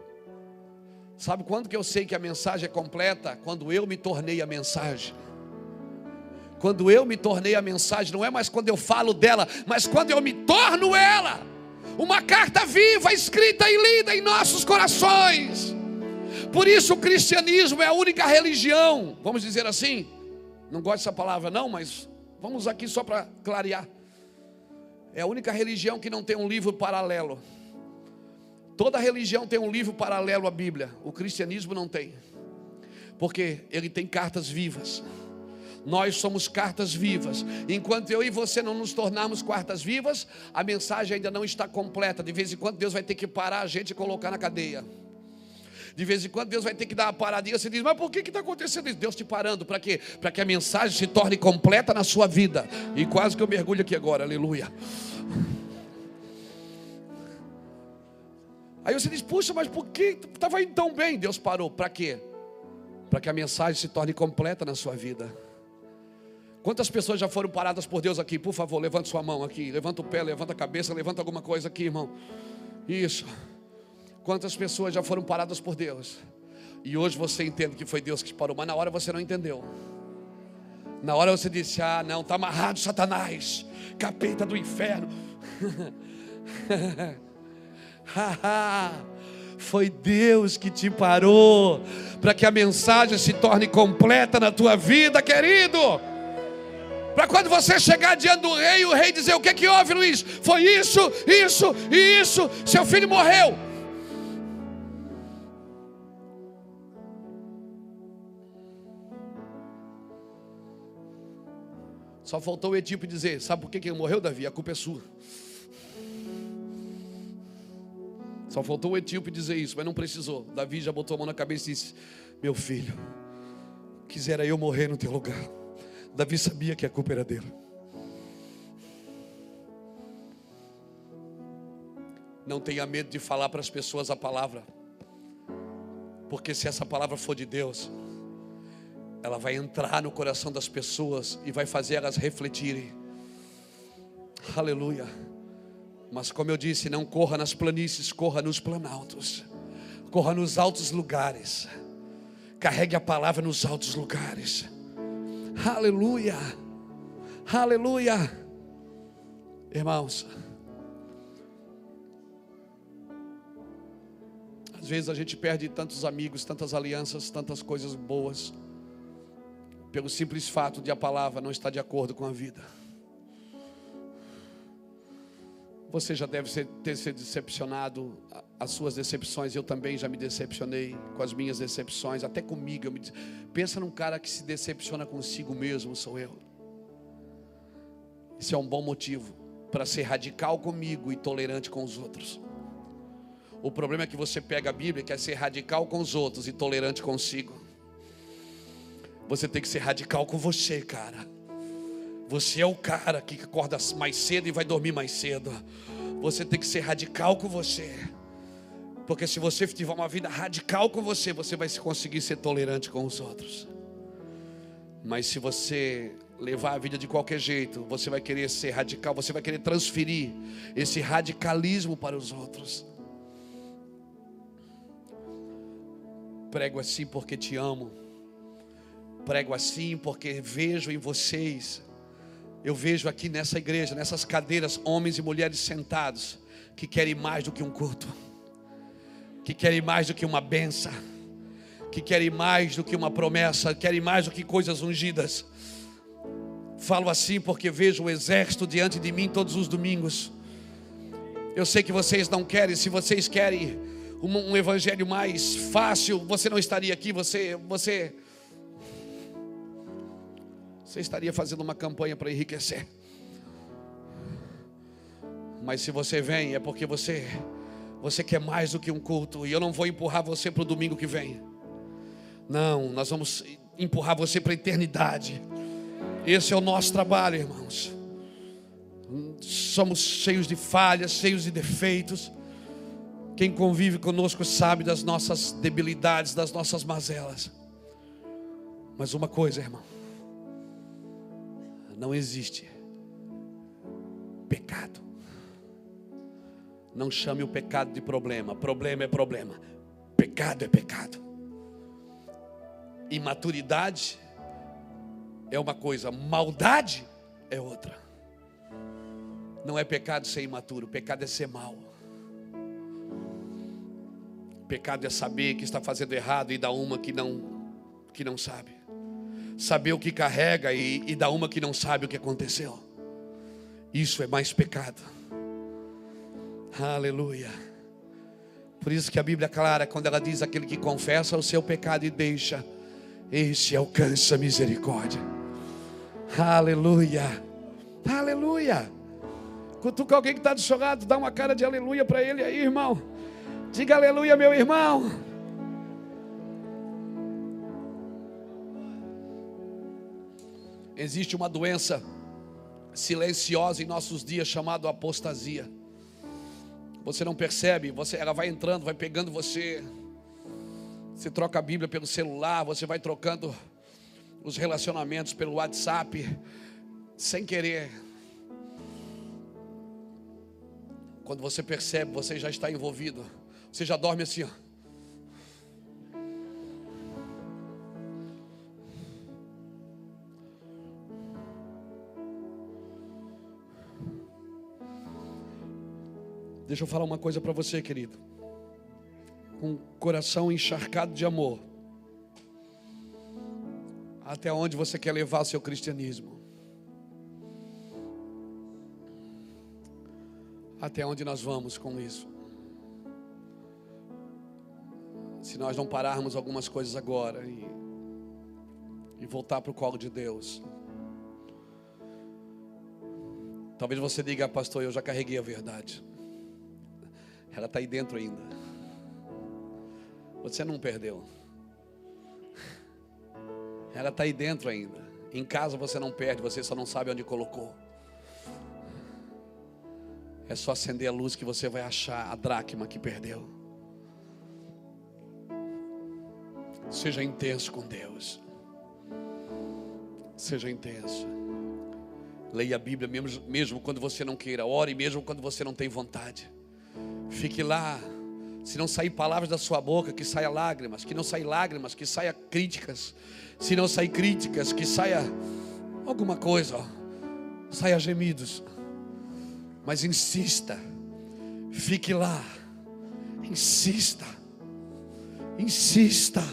Sabe quando que eu sei que a mensagem é completa? Quando eu me tornei a mensagem. Quando eu me tornei a mensagem, não é mais quando eu falo dela, mas quando eu me torno ela. Uma carta viva, escrita e lida em nossos corações. Por isso o cristianismo é a única religião, vamos dizer assim. Não gosto dessa palavra, não, mas Vamos aqui só para clarear. É a única religião que não tem um livro paralelo. Toda religião tem um livro paralelo à Bíblia. O cristianismo não tem. Porque ele tem cartas vivas. Nós somos cartas vivas. Enquanto eu e você não nos tornarmos cartas vivas, a mensagem ainda não está completa. De vez em quando Deus vai ter que parar a gente e colocar na cadeia. De vez em quando Deus vai ter que dar uma paradinha. Você diz, mas por que está acontecendo isso? Deus te parando, para quê? Para que a mensagem se torne completa na sua vida. E quase que eu mergulho aqui agora, aleluia. Aí você diz, puxa, mas por que estava indo tão bem? Deus parou, para quê? Para que a mensagem se torne completa na sua vida. Quantas pessoas já foram paradas por Deus aqui? Por favor, levante sua mão aqui, levanta o pé, levanta a cabeça, levanta alguma coisa aqui, irmão. Isso. Quantas pessoas já foram paradas por Deus? E hoje você entende que foi Deus que parou, mas na hora você não entendeu. Na hora você disse: Ah, não, está amarrado, Satanás, capeta do inferno. foi Deus que te parou para que a mensagem se torne completa na tua vida, querido. Para quando você chegar diante do rei, o rei dizer: O que é que houve, Luiz? Foi isso, isso e isso. Seu filho morreu. Só faltou o Etíope dizer: Sabe por que ele morreu, Davi? A culpa é sua. Só faltou o Etíope dizer isso, mas não precisou. Davi já botou a mão na cabeça e disse: Meu filho, quisera eu morrer no teu lugar. Davi sabia que a culpa era dele. Não tenha medo de falar para as pessoas a palavra, porque se essa palavra for de Deus, ela vai entrar no coração das pessoas e vai fazer elas refletirem. Aleluia. Mas como eu disse, não corra nas planícies, corra nos planaltos, corra nos altos lugares. Carregue a palavra nos altos lugares. Aleluia. Aleluia. Irmãos, às vezes a gente perde tantos amigos, tantas alianças, tantas coisas boas, pelo simples fato de a palavra não estar de acordo com a vida. Você já deve ter se decepcionado, as suas decepções, eu também já me decepcionei com as minhas decepções, até comigo. Eu me, pensa num cara que se decepciona consigo mesmo, sou eu. Isso é um bom motivo para ser radical comigo e tolerante com os outros. O problema é que você pega a Bíblia e quer ser radical com os outros e tolerante consigo. Você tem que ser radical com você, cara. Você é o cara que acorda mais cedo e vai dormir mais cedo. Você tem que ser radical com você. Porque se você tiver uma vida radical com você, você vai conseguir ser tolerante com os outros. Mas se você levar a vida de qualquer jeito, você vai querer ser radical, você vai querer transferir esse radicalismo para os outros. Prego assim porque te amo. Prego assim porque vejo em vocês eu vejo aqui nessa igreja, nessas cadeiras, homens e mulheres sentados que querem mais do que um culto, que querem mais do que uma benção, que querem mais do que uma promessa, querem mais do que coisas ungidas. Falo assim porque vejo o exército diante de mim todos os domingos. Eu sei que vocês não querem, se vocês querem um, um evangelho mais fácil, você não estaria aqui, você, você você estaria fazendo uma campanha para enriquecer. Mas se você vem, é porque você você quer mais do que um culto, e eu não vou empurrar você para o domingo que vem. Não, nós vamos empurrar você para a eternidade. Esse é o nosso trabalho, irmãos. Somos cheios de falhas, cheios de defeitos. Quem convive conosco sabe das nossas debilidades, das nossas mazelas. Mas uma coisa, irmão não existe pecado. Não chame o pecado de problema. Problema é problema. Pecado é pecado. Imaturidade é uma coisa, maldade é outra. Não é pecado ser imaturo, pecado é ser mal. Pecado é saber que está fazendo errado e dar uma que não que não sabe saber o que carrega e, e dar uma que não sabe o que aconteceu. Isso é mais pecado. Aleluia. Por isso que a Bíblia é clara quando ela diz aquele que confessa o seu pecado e deixa, esse alcança misericórdia. Aleluia. Aleluia. Cutuca alguém que está do seu lado, dá uma cara de aleluia para ele aí, irmão. Diga aleluia, meu irmão. Existe uma doença silenciosa em nossos dias chamada apostasia. Você não percebe, você, ela vai entrando, vai pegando você. Você troca a Bíblia pelo celular, você vai trocando os relacionamentos pelo WhatsApp, sem querer. Quando você percebe, você já está envolvido. Você já dorme assim, ó. Deixa eu falar uma coisa para você, querido. Com o coração encharcado de amor. Até onde você quer levar seu cristianismo? Até onde nós vamos com isso? Se nós não pararmos algumas coisas agora e, e voltar para o colo de Deus. Talvez você diga, pastor, eu já carreguei a verdade. Ela está aí dentro ainda. Você não perdeu. Ela está aí dentro ainda. Em casa você não perde, você só não sabe onde colocou. É só acender a luz que você vai achar a dracma que perdeu. Seja intenso com Deus. Seja intenso. Leia a Bíblia mesmo, mesmo quando você não queira. Ore mesmo quando você não tem vontade. Fique lá Se não sair palavras da sua boca, que saia lágrimas. Que não saia lágrimas, que saia críticas. Se não sair críticas, que saia alguma coisa, ó. saia gemidos. Mas insista, fique lá, insista, insista.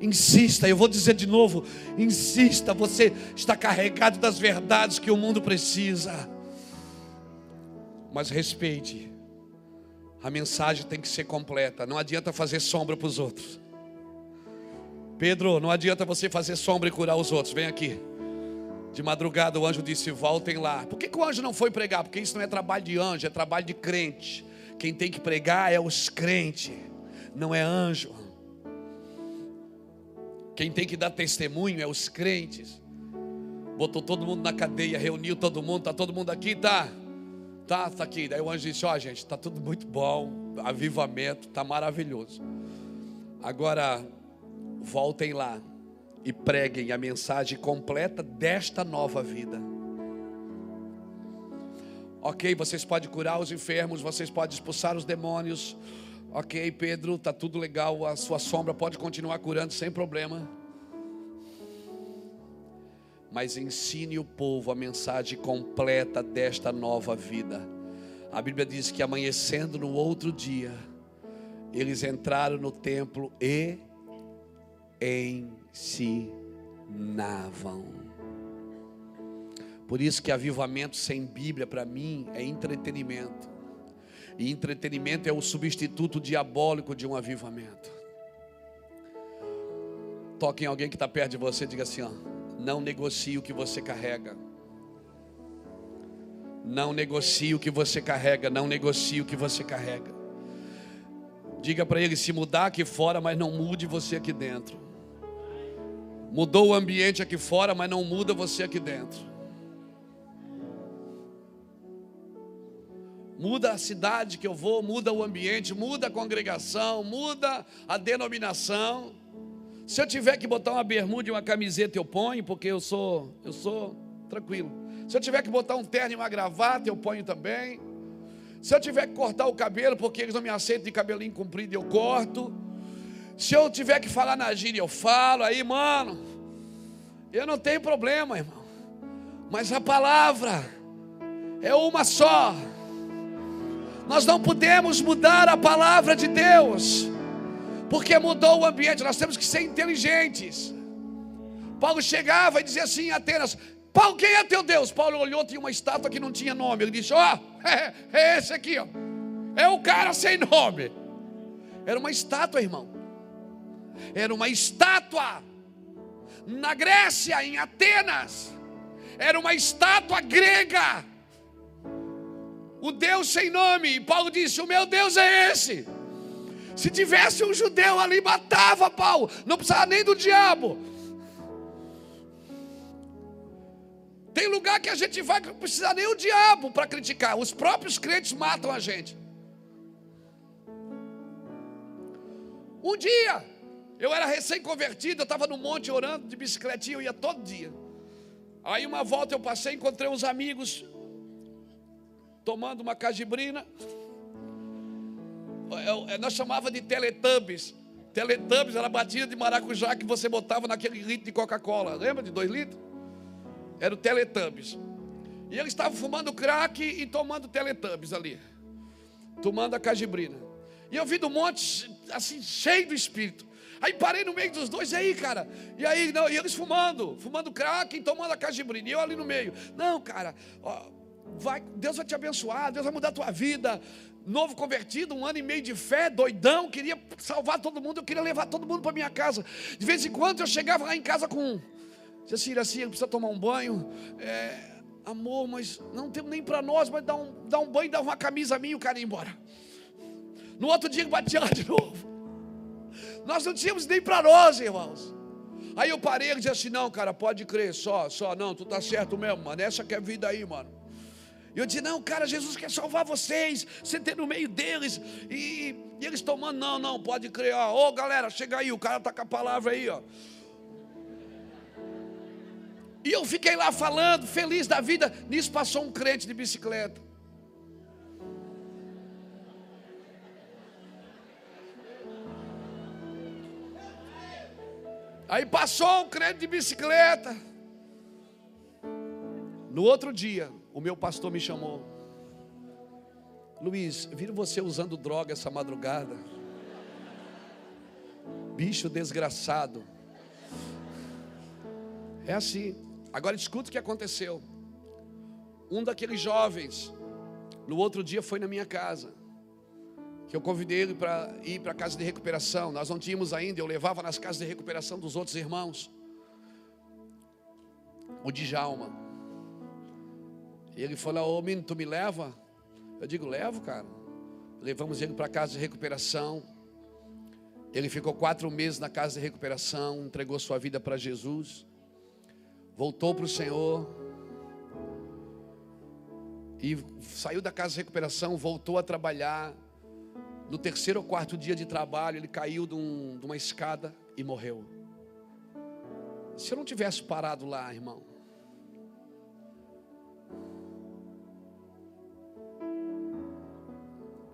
Insista, eu vou dizer de novo: insista, você está carregado das verdades que o mundo precisa. Mas respeite, a mensagem tem que ser completa, não adianta fazer sombra para os outros. Pedro, não adianta você fazer sombra e curar os outros, vem aqui. De madrugada o anjo disse: voltem lá. Por que, que o anjo não foi pregar? Porque isso não é trabalho de anjo, é trabalho de crente. Quem tem que pregar é os crentes, não é anjo. Quem tem que dar testemunho é os crentes. Botou todo mundo na cadeia, reuniu todo mundo, tá todo mundo aqui, tá? Tá, tá aqui. Daí o anjo disse: Ó, oh, gente, tá tudo muito bom, avivamento, tá maravilhoso. Agora, voltem lá e preguem a mensagem completa desta nova vida. Ok, vocês podem curar os enfermos, vocês podem expulsar os demônios, Ok, Pedro, tá tudo legal, a sua sombra pode continuar curando sem problema. Mas ensine o povo a mensagem completa desta nova vida. A Bíblia diz que amanhecendo no outro dia, eles entraram no templo e ensinavam. Por isso que avivamento sem Bíblia para mim é entretenimento. E entretenimento é o substituto diabólico de um avivamento. Toque em alguém que está perto de você e diga assim: ó, não negocie o que você carrega. Não negocie o que você carrega. Não negocie o que você carrega. Diga para ele se mudar aqui fora, mas não mude você aqui dentro. Mudou o ambiente aqui fora, mas não muda você aqui dentro. muda a cidade que eu vou, muda o ambiente, muda a congregação, muda a denominação. Se eu tiver que botar uma bermuda e uma camiseta, eu ponho, porque eu sou, eu sou tranquilo. Se eu tiver que botar um terno e uma gravata, eu ponho também. Se eu tiver que cortar o cabelo, porque eles não me aceitam de cabelinho comprido, eu corto. Se eu tiver que falar na gíria, eu falo. Aí, mano, eu não tenho problema, irmão. Mas a palavra é uma só. Nós não podemos mudar a palavra de Deus, porque mudou o ambiente. Nós temos que ser inteligentes. Paulo chegava e dizia assim em Atenas: Paulo, quem é teu Deus? Paulo olhou, tinha uma estátua que não tinha nome. Ele disse: Ó, oh, é, esse aqui, ó. É o cara sem nome. Era uma estátua, irmão. Era uma estátua. Na Grécia, em Atenas. Era uma estátua grega o Deus sem nome. E Paulo disse: O meu Deus é esse. Se tivesse um judeu ali, matava Paulo, não precisava nem do diabo. Tem lugar que a gente vai que não precisa nem o diabo para criticar, os próprios crentes matam a gente. Um dia, eu era recém-convertido, eu estava no monte orando de bicicletinha, eu ia todo dia. Aí uma volta eu passei, encontrei uns amigos, tomando uma cajibrina. É, é, nós chamava de Teletubbies. Teletubbies era batida de maracujá que você botava naquele litro de Coca-Cola. Lembra de dois litros? Era o Teletubbies. E eles estavam fumando crack e tomando Teletubbies ali. Tomando a cajibrina. E eu vi do monte, assim, cheio do espírito. Aí parei no meio dos dois, e aí, cara? E aí, não, e eles fumando, fumando crack e tomando a cajibrina. E eu ali no meio. Não, cara, ó, vai, Deus vai te abençoar, Deus vai mudar a tua vida. Novo convertido, um ano e meio de fé, doidão, queria salvar todo mundo, eu queria levar todo mundo para minha casa. De vez em quando eu chegava lá em casa com, dizia assim, assim, precisa tomar um banho. É, amor, mas não temos nem para nós, mas dá um, dá um banho, dá uma camisa minha e o cara ia embora. No outro dia batia lá de novo. Nós não tínhamos nem para nós, irmãos. Aí eu parei e disse assim: não, cara, pode crer, só, só, não, tu tá certo mesmo, mano. Essa que é vida aí, mano. E eu disse: Não, cara, Jesus quer salvar vocês. Você tem no meio deles. E, e eles tomando: Não, não, pode crer. Ó, oh, galera, chega aí. O cara está com a palavra aí, ó. E eu fiquei lá falando, feliz da vida. Nisso passou um crente de bicicleta. Aí passou um crente de bicicleta. No outro dia, o meu pastor me chamou. Luiz, viram você usando droga essa madrugada? Bicho desgraçado. É assim. Agora escuta o que aconteceu. Um daqueles jovens, no outro dia foi na minha casa. Que eu convidei ele para ir para a casa de recuperação. Nós não tínhamos ainda, eu levava nas casas de recuperação dos outros irmãos. O Djalma. E ele falou: Ô menino, tu me leva? Eu digo: levo, cara. Levamos ele para a casa de recuperação. Ele ficou quatro meses na casa de recuperação, entregou sua vida para Jesus, voltou para o Senhor e saiu da casa de recuperação, voltou a trabalhar. No terceiro ou quarto dia de trabalho, ele caiu de, um, de uma escada e morreu. Se eu não tivesse parado lá, irmão,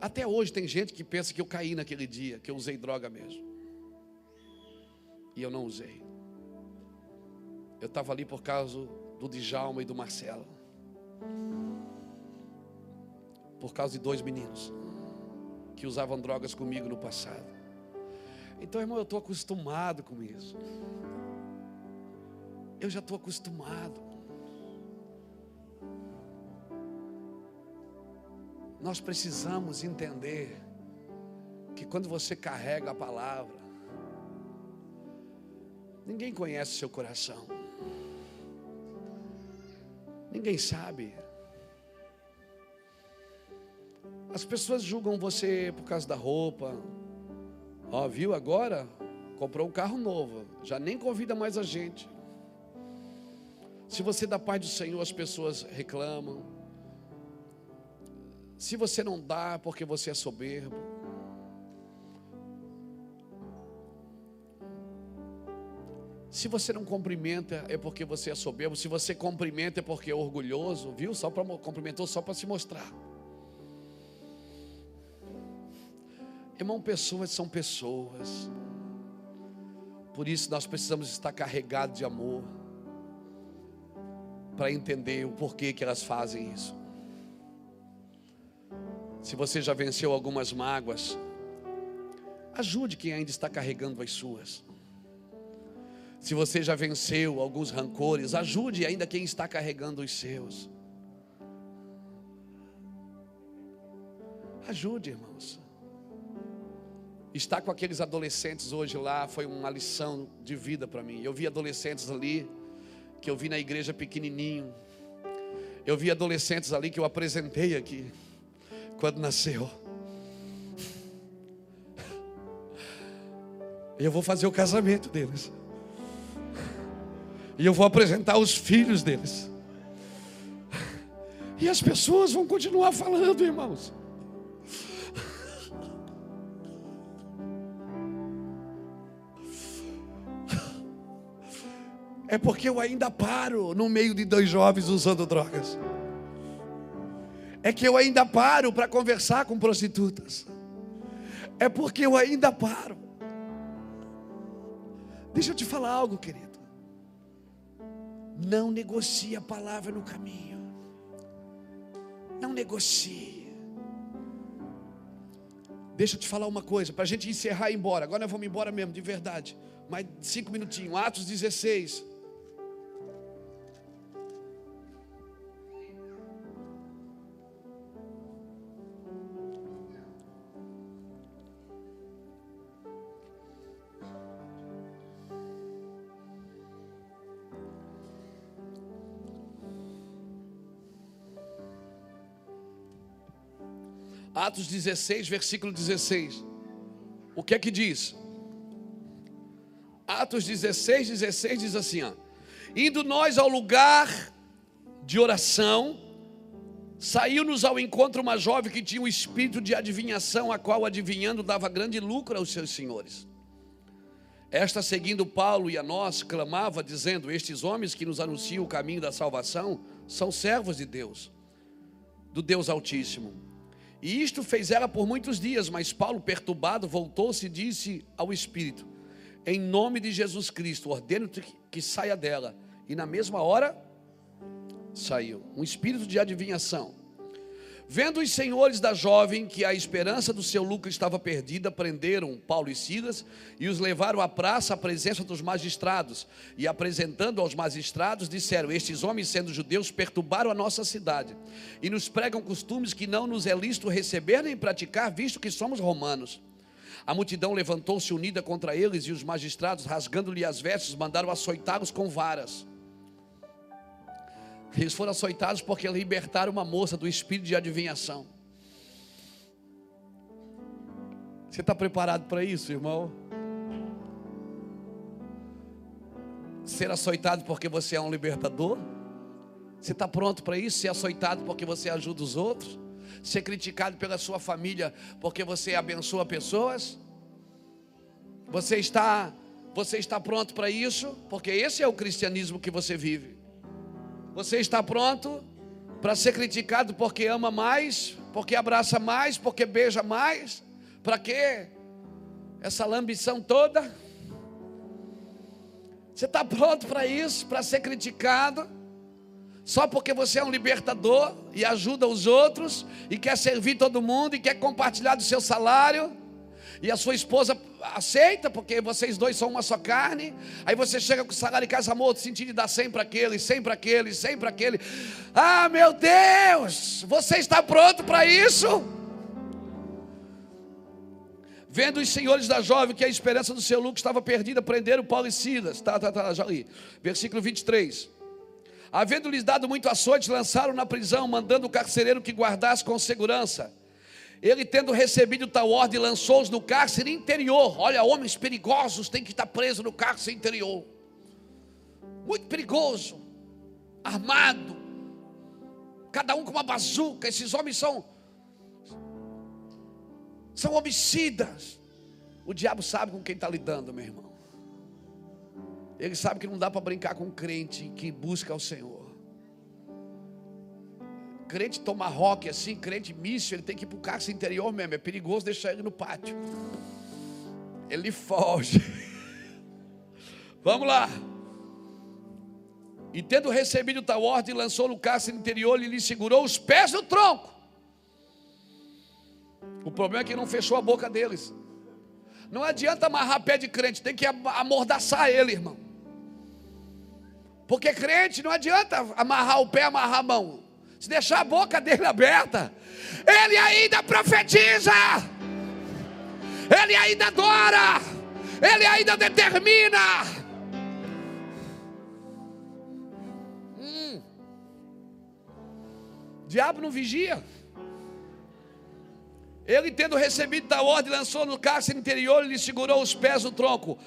Até hoje tem gente que pensa que eu caí naquele dia, que eu usei droga mesmo. E eu não usei. Eu estava ali por causa do Djalma e do Marcelo. Por causa de dois meninos que usavam drogas comigo no passado. Então, irmão, eu estou acostumado com isso. Eu já estou acostumado. Nós precisamos entender que quando você carrega a palavra, ninguém conhece seu coração, ninguém sabe. As pessoas julgam você por causa da roupa. Ó, viu agora? Comprou um carro novo, já nem convida mais a gente. Se você dá paz do Senhor, as pessoas reclamam. Se você não dá é porque você é soberbo. Se você não cumprimenta é porque você é soberbo. Se você cumprimenta é porque é orgulhoso, viu? Só para cumprimentou só para se mostrar. Irmão, pessoas são pessoas. Por isso nós precisamos estar carregados de amor para entender o porquê que elas fazem isso. Se você já venceu algumas mágoas, ajude quem ainda está carregando as suas. Se você já venceu alguns rancores, ajude ainda quem está carregando os seus. Ajude, irmãos. Estar com aqueles adolescentes hoje lá foi uma lição de vida para mim. Eu vi adolescentes ali que eu vi na igreja pequenininho. Eu vi adolescentes ali que eu apresentei aqui quando nasceu. E eu vou fazer o casamento deles. E eu vou apresentar os filhos deles. E as pessoas vão continuar falando, irmãos. É porque eu ainda paro no meio de dois jovens usando drogas é que eu ainda paro para conversar com prostitutas. É porque eu ainda paro. Deixa eu te falar algo, querido. Não negocie a palavra no caminho. Não negocie. Deixa eu te falar uma coisa, para a gente encerrar e ir embora. Agora nós vamos embora mesmo, de verdade. Mais cinco minutinhos. Atos 16. Atos 16, versículo 16. O que é que diz? Atos 16, 16 diz assim: ó, Indo nós ao lugar de oração, saiu-nos ao encontro uma jovem que tinha um espírito de adivinhação, a qual adivinhando dava grande lucro aos seus senhores. Esta, seguindo Paulo e a nós, clamava, dizendo: Estes homens que nos anunciam o caminho da salvação são servos de Deus, do Deus Altíssimo. E isto fez ela por muitos dias, mas Paulo, perturbado, voltou-se e disse ao Espírito: em nome de Jesus Cristo, ordeno que saia dela. E na mesma hora, saiu. Um espírito de adivinhação. Vendo os senhores da jovem que a esperança do seu lucro estava perdida, prenderam Paulo e Silas e os levaram à praça à presença dos magistrados. E apresentando aos magistrados, disseram: Estes homens, sendo judeus, perturbaram a nossa cidade e nos pregam costumes que não nos é lícito receber nem praticar, visto que somos romanos. A multidão levantou-se unida contra eles e os magistrados, rasgando-lhe as vestes, mandaram açoitá-los com varas. Eles foram açoitados porque libertaram uma moça do espírito de adivinhação. Você está preparado para isso, irmão? Ser açoitado porque você é um libertador? Você está pronto para isso? Ser açoitado porque você ajuda os outros? Ser criticado pela sua família porque você abençoa pessoas? Você está, você está pronto para isso? Porque esse é o cristianismo que você vive. Você está pronto para ser criticado porque ama mais, porque abraça mais, porque beija mais? Para quê? Essa lambição toda? Você está pronto para isso, para ser criticado? Só porque você é um libertador e ajuda os outros e quer servir todo mundo e quer compartilhar do seu salário? E a sua esposa aceita, porque vocês dois são uma só carne. Aí você chega com o salário e casa morto, sentindo de dar sempre aquele, sempre aquele, sempre aquele. Ah, meu Deus, você está pronto para isso? Vendo os senhores da jovem que a esperança do seu lucro estava perdida, prenderam Paulo e Silas. Tá, tá, tá, já li. Versículo 23. Havendo-lhes dado muito açoite, lançaram na prisão, mandando o carcereiro que guardasse com segurança. Ele, tendo recebido tal ordem, lançou-os no cárcere interior. Olha, homens perigosos têm que estar presos no cárcere interior. Muito perigoso, armado, cada um com uma bazuca. Esses homens são são homicidas. O diabo sabe com quem está lidando, meu irmão. Ele sabe que não dá para brincar com um crente que busca o Senhor crente tomahawk assim, crente míssil, ele tem que ir para o cárcere interior mesmo. É perigoso deixar ele no pátio. Ele foge. Vamos lá. E tendo recebido tal ordem, lançou no cárcere interior e lhe segurou os pés no tronco. O problema é que não fechou a boca deles. Não adianta amarrar pé de crente, tem que amordaçar ele, irmão. Porque crente não adianta amarrar o pé, amarrar a mão se deixar a boca dele aberta, ele ainda profetiza, ele ainda adora, ele ainda determina. Hum. Diabo não vigia. Ele, tendo recebido da ordem, lançou no cárcere interior e lhe segurou os pés no tronco.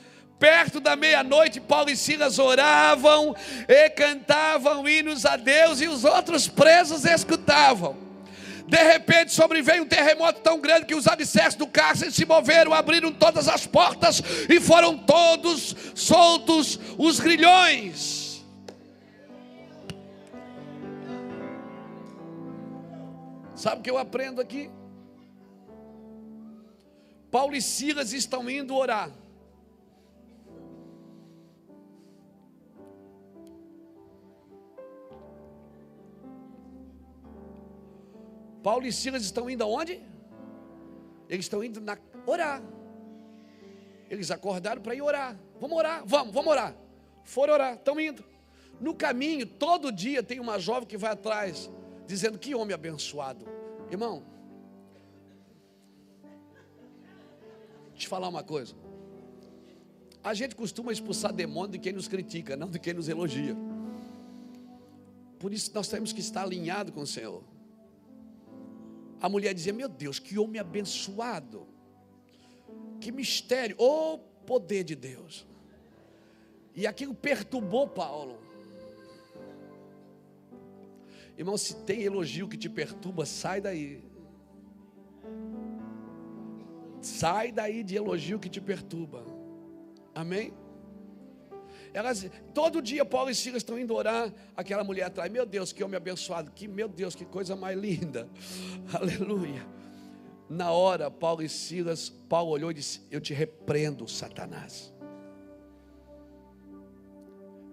Perto da meia-noite, Paulo e Silas oravam e cantavam hinos a Deus, e os outros presos escutavam. De repente sobreveio um terremoto tão grande que os alicerces do cárcere se moveram, abriram todas as portas e foram todos soltos os grilhões. Sabe o que eu aprendo aqui? Paulo e Silas estão indo orar. Paulo e Silas estão indo aonde? Eles estão indo na, orar. Eles acordaram para ir orar. Vamos orar, vamos, vamos orar. Foram orar, estão indo. No caminho, todo dia tem uma jovem que vai atrás, dizendo: Que homem abençoado. Irmão, te falar uma coisa. A gente costuma expulsar demônio de quem nos critica, não de quem nos elogia. Por isso nós temos que estar alinhado com o Senhor. A mulher dizia: Meu Deus, que homem abençoado, que mistério, oh poder de Deus. E aquilo perturbou Paulo. Irmão, se tem elogio que te perturba, sai daí. Sai daí de elogio que te perturba. Amém? Elas, todo dia Paulo e Silas estão indo orar, aquela mulher atrás, meu Deus, que homem abençoado, que meu Deus, que coisa mais linda. Aleluia. Na hora, Paulo e Silas, Paulo olhou e disse: Eu te repreendo, Satanás.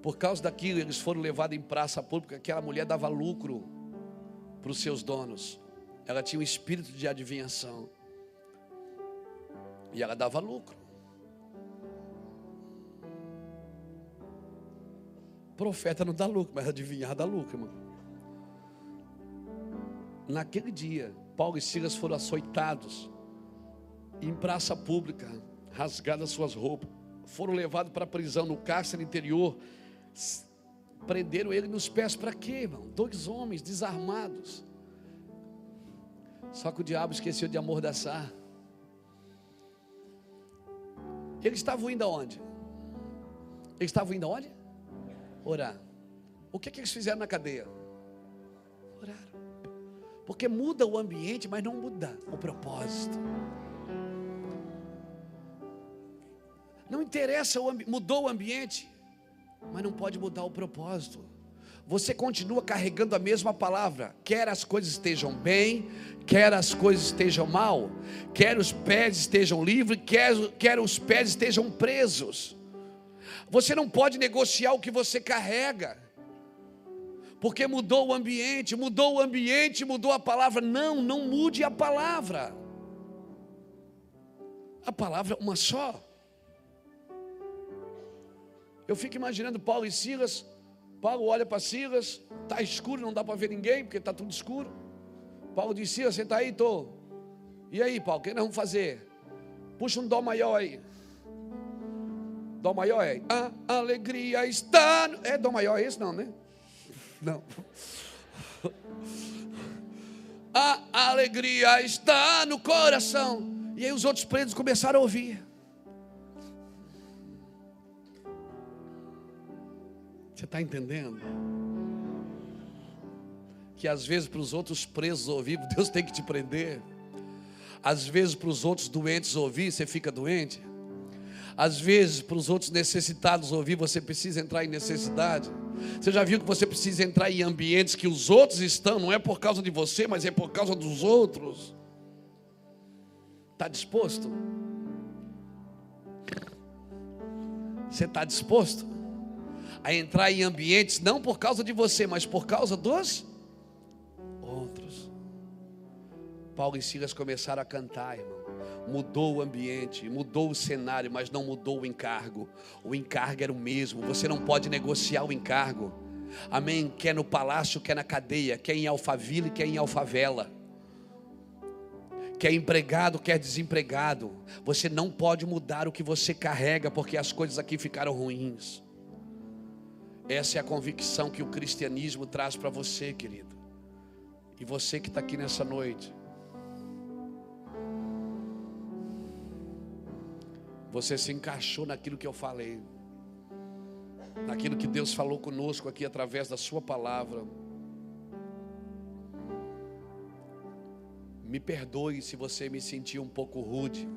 Por causa daquilo, eles foram levados em praça pública. Aquela mulher dava lucro para os seus donos. Ela tinha um espírito de adivinhação. E ela dava lucro. Profeta não dá lucro, mas adivinhar dá lucro, irmão. Naquele dia, Paulo e Silas foram açoitados em praça pública, rasgadas suas roupas, foram levados para a prisão no cárcere interior, prenderam ele nos pés para quê, irmão? Dois homens desarmados. Só que o diabo esqueceu de amordaçar. Eles estavam indo aonde? Eles estavam indo aonde? Orar. O que, que eles fizeram na cadeia? Oraram. Porque muda o ambiente, mas não muda o propósito. Não interessa, o mudou o ambiente, mas não pode mudar o propósito. Você continua carregando a mesma palavra, quer as coisas estejam bem, quer as coisas estejam mal, quer os pés estejam livres, quer, quer os pés estejam presos. Você não pode negociar o que você carrega, porque mudou o ambiente, mudou o ambiente, mudou a palavra. Não, não mude a palavra. A palavra é uma só. Eu fico imaginando Paulo e Silas. Paulo olha para Silas, está escuro, não dá para ver ninguém, porque está tudo escuro. Paulo disse: Silas, você está aí? Estou. E aí, Paulo, o que nós vamos fazer? Puxa um dó maior aí. Dó maior é. A alegria está. No... É dó maior é esse, não, né? Não. A alegria está no coração. E aí os outros presos começaram a ouvir. Você está entendendo? Que às vezes para os outros presos ouvir, Deus tem que te prender. Às vezes para os outros doentes ouvir, você fica doente. Às vezes para os outros necessitados ouvir, você precisa entrar em necessidade. Você já viu que você precisa entrar em ambientes que os outros estão, não é por causa de você, mas é por causa dos outros. Está disposto? Você está disposto? a entrar em ambientes não por causa de você, mas por causa dos outros. Paulo e Silas começaram a cantar, irmão. Mudou o ambiente, mudou o cenário, mas não mudou o encargo. O encargo era o mesmo. Você não pode negociar o encargo. Amém? Quer no palácio, quer na cadeia, quer em Alfaville, quer em Alfavela. Quer empregado, quer desempregado. Você não pode mudar o que você carrega, porque as coisas aqui ficaram ruins. Essa é a convicção que o cristianismo traz para você, querido. E você que está aqui nessa noite. Você se encaixou naquilo que eu falei. Naquilo que Deus falou conosco aqui através da Sua palavra. Me perdoe se você me sentiu um pouco rude.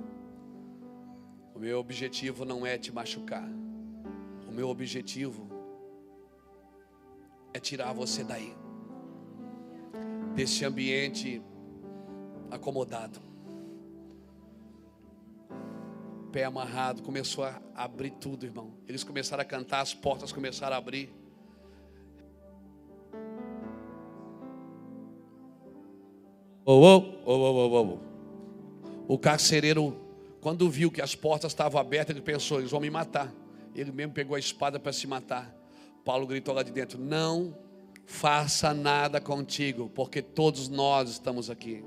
O meu objetivo não é te machucar. O meu objetivo é tirar você daí, desse ambiente acomodado. Pé amarrado, começou a abrir tudo, irmão. Eles começaram a cantar, as portas começaram a abrir. Oh, oh, oh, oh, oh. O carcereiro, quando viu que as portas estavam abertas, ele pensou: eles vão me matar. Ele mesmo pegou a espada para se matar. Paulo gritou lá de dentro: Não faça nada contigo, porque todos nós estamos aqui.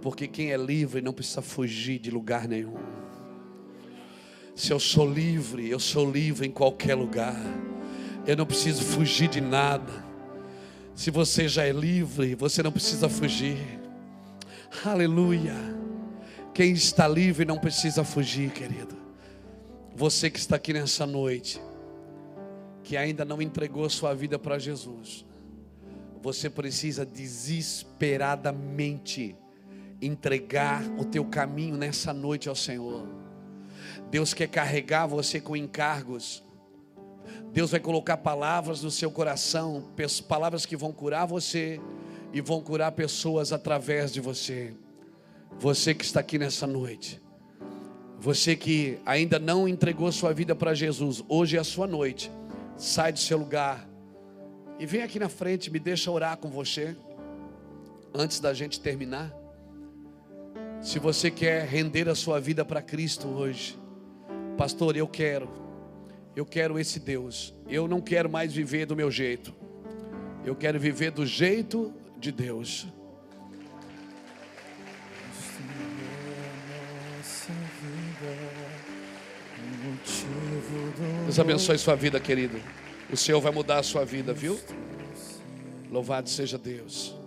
Porque quem é livre não precisa fugir de lugar nenhum. Se eu sou livre, eu sou livre em qualquer lugar. Eu não preciso fugir de nada. Se você já é livre, você não precisa fugir. Aleluia. Quem está livre não precisa fugir, querido. Você que está aqui nessa noite que ainda não entregou sua vida para Jesus, você precisa desesperadamente entregar o teu caminho nessa noite ao Senhor. Deus quer carregar você com encargos. Deus vai colocar palavras no seu coração, palavras que vão curar você e vão curar pessoas através de você. Você que está aqui nessa noite, você que ainda não entregou sua vida para Jesus, hoje é a sua noite sai do seu lugar e vem aqui na frente, me deixa orar com você antes da gente terminar. Se você quer render a sua vida para Cristo hoje, pastor, eu quero, eu quero esse Deus, eu não quero mais viver do meu jeito, eu quero viver do jeito de Deus. Deus abençoe sua vida, querido. O Senhor vai mudar a sua vida, viu? Louvado seja Deus.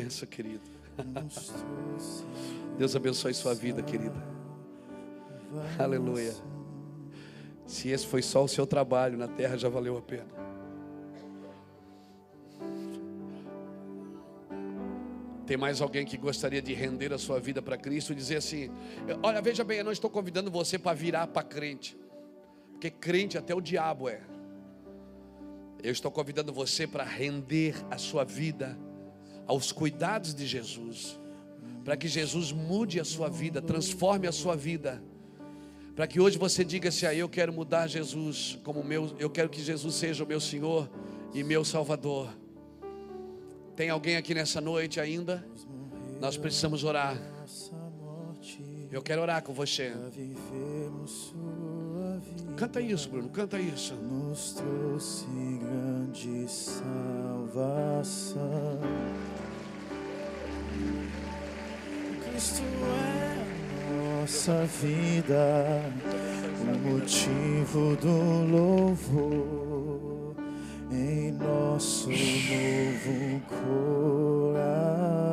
Benção, querido. Deus abençoe sua vida, querida. Aleluia. Se esse foi só o seu trabalho na terra, já valeu a pena. Tem mais alguém que gostaria de render a sua vida para Cristo e dizer assim: Olha, veja bem, eu não estou convidando você para virar para crente, porque crente até o diabo é. Eu estou convidando você para render a sua vida aos cuidados de Jesus, para que Jesus mude a sua vida, transforme a sua vida, para que hoje você diga assim: ah, eu quero mudar Jesus como meu, eu quero que Jesus seja o meu Senhor e meu Salvador. Tem alguém aqui nessa noite ainda? Nós precisamos orar. Eu quero orar com você. Canta isso, Bruno, canta isso. Nos trouxe grande salvação. Cristo é nossa vida, o motivo do louvor em nosso novo coração.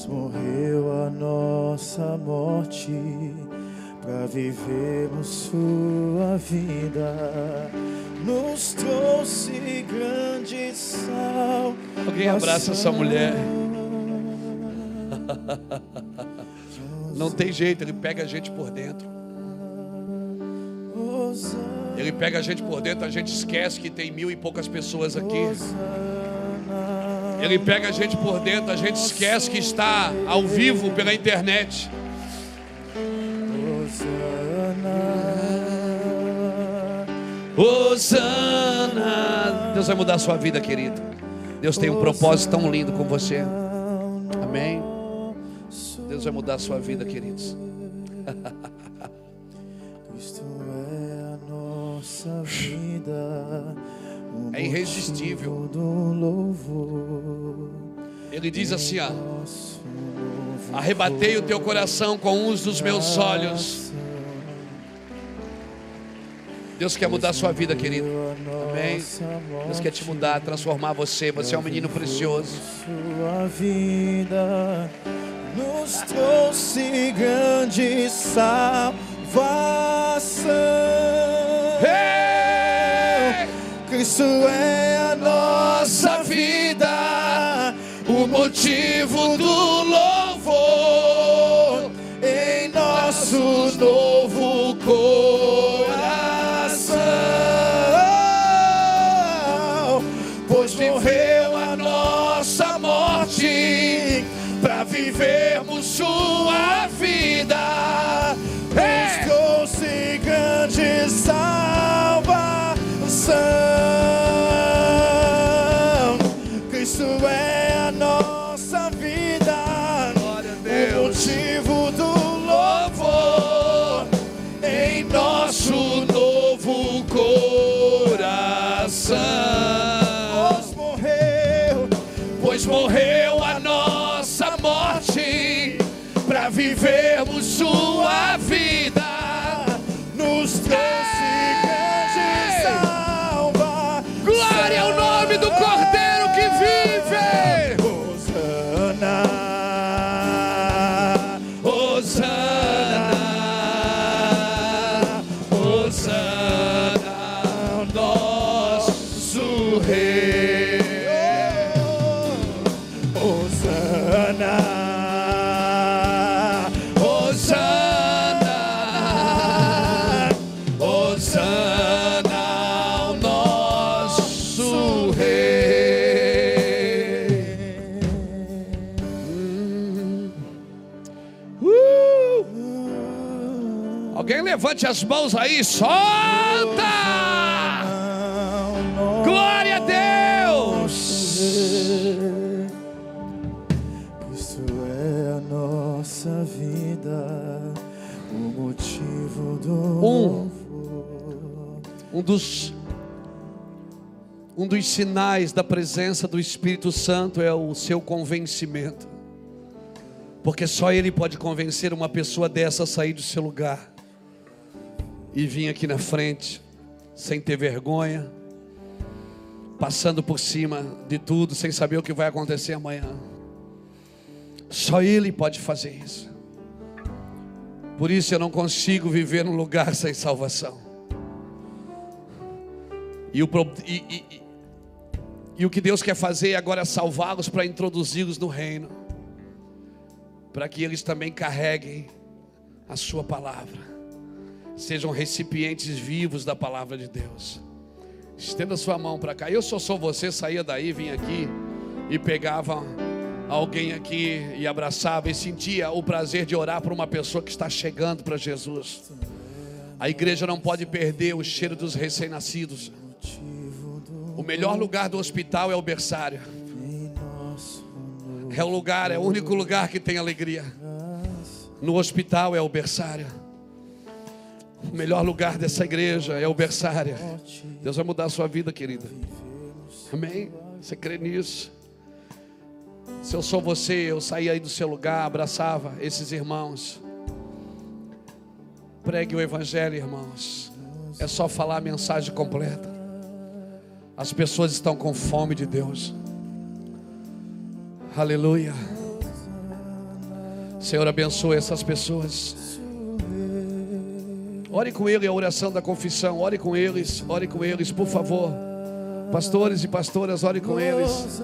Pois morreu a nossa morte para vivermos sua vida. Nos trouxe grande sal. Alguém abraça essa mulher. Não tem jeito, ele pega a gente por dentro. Ele pega a gente por dentro, a gente esquece que tem mil e poucas pessoas aqui. Ele pega a gente por dentro, a gente esquece que está ao vivo pela internet. Osana. Deus vai mudar a sua vida, querido. Deus tem um propósito tão lindo com você. Amém. Deus vai mudar a sua vida, queridos. nossa vida. É irresistível. Ele diz assim: ó, arrebatei o teu coração com uns dos meus olhos. Deus quer mudar a sua vida, querido. Amém. Deus quer te mudar, transformar você. Você é um menino precioso. Sua vida nos trouxe grande salvação. Cristo é a nossa vida, o motivo do louvor em nosso novo Levante as mãos aí, solta! Glória a Deus! Isso é a nossa vida, o motivo do Um. Um dos um dos sinais da presença do Espírito Santo é o seu convencimento. Porque só ele pode convencer uma pessoa dessa a sair do seu lugar e vir aqui na frente sem ter vergonha, passando por cima de tudo, sem saber o que vai acontecer amanhã. Só ele pode fazer isso. Por isso eu não consigo viver num lugar sem salvação. E o, e- e- e o que Deus quer fazer agora é salvá-los para introduzi-los no reino, para que eles também carreguem a Sua palavra, sejam recipientes vivos da palavra de Deus. Estenda sua mão para cá. Eu só sou você, saía daí, vinha aqui e pegava alguém aqui e abraçava e sentia o prazer de orar por uma pessoa que está chegando para Jesus. A igreja não pode perder o cheiro dos recém-nascidos. O melhor lugar do hospital é o berçário. É o lugar, é o único lugar que tem alegria. No hospital é o berçário. O melhor lugar dessa igreja é o berçário. Deus vai mudar a sua vida, querida. Amém? Você crê nisso? Se eu sou você, eu saía aí do seu lugar, abraçava esses irmãos. Pregue o evangelho, irmãos. É só falar a mensagem completa. As pessoas estão com fome de Deus. Aleluia. Senhor, abençoe essas pessoas. Ore com ele a oração da confissão. Ore com eles, ore com eles, por favor. Pastores e pastoras, ore com eles.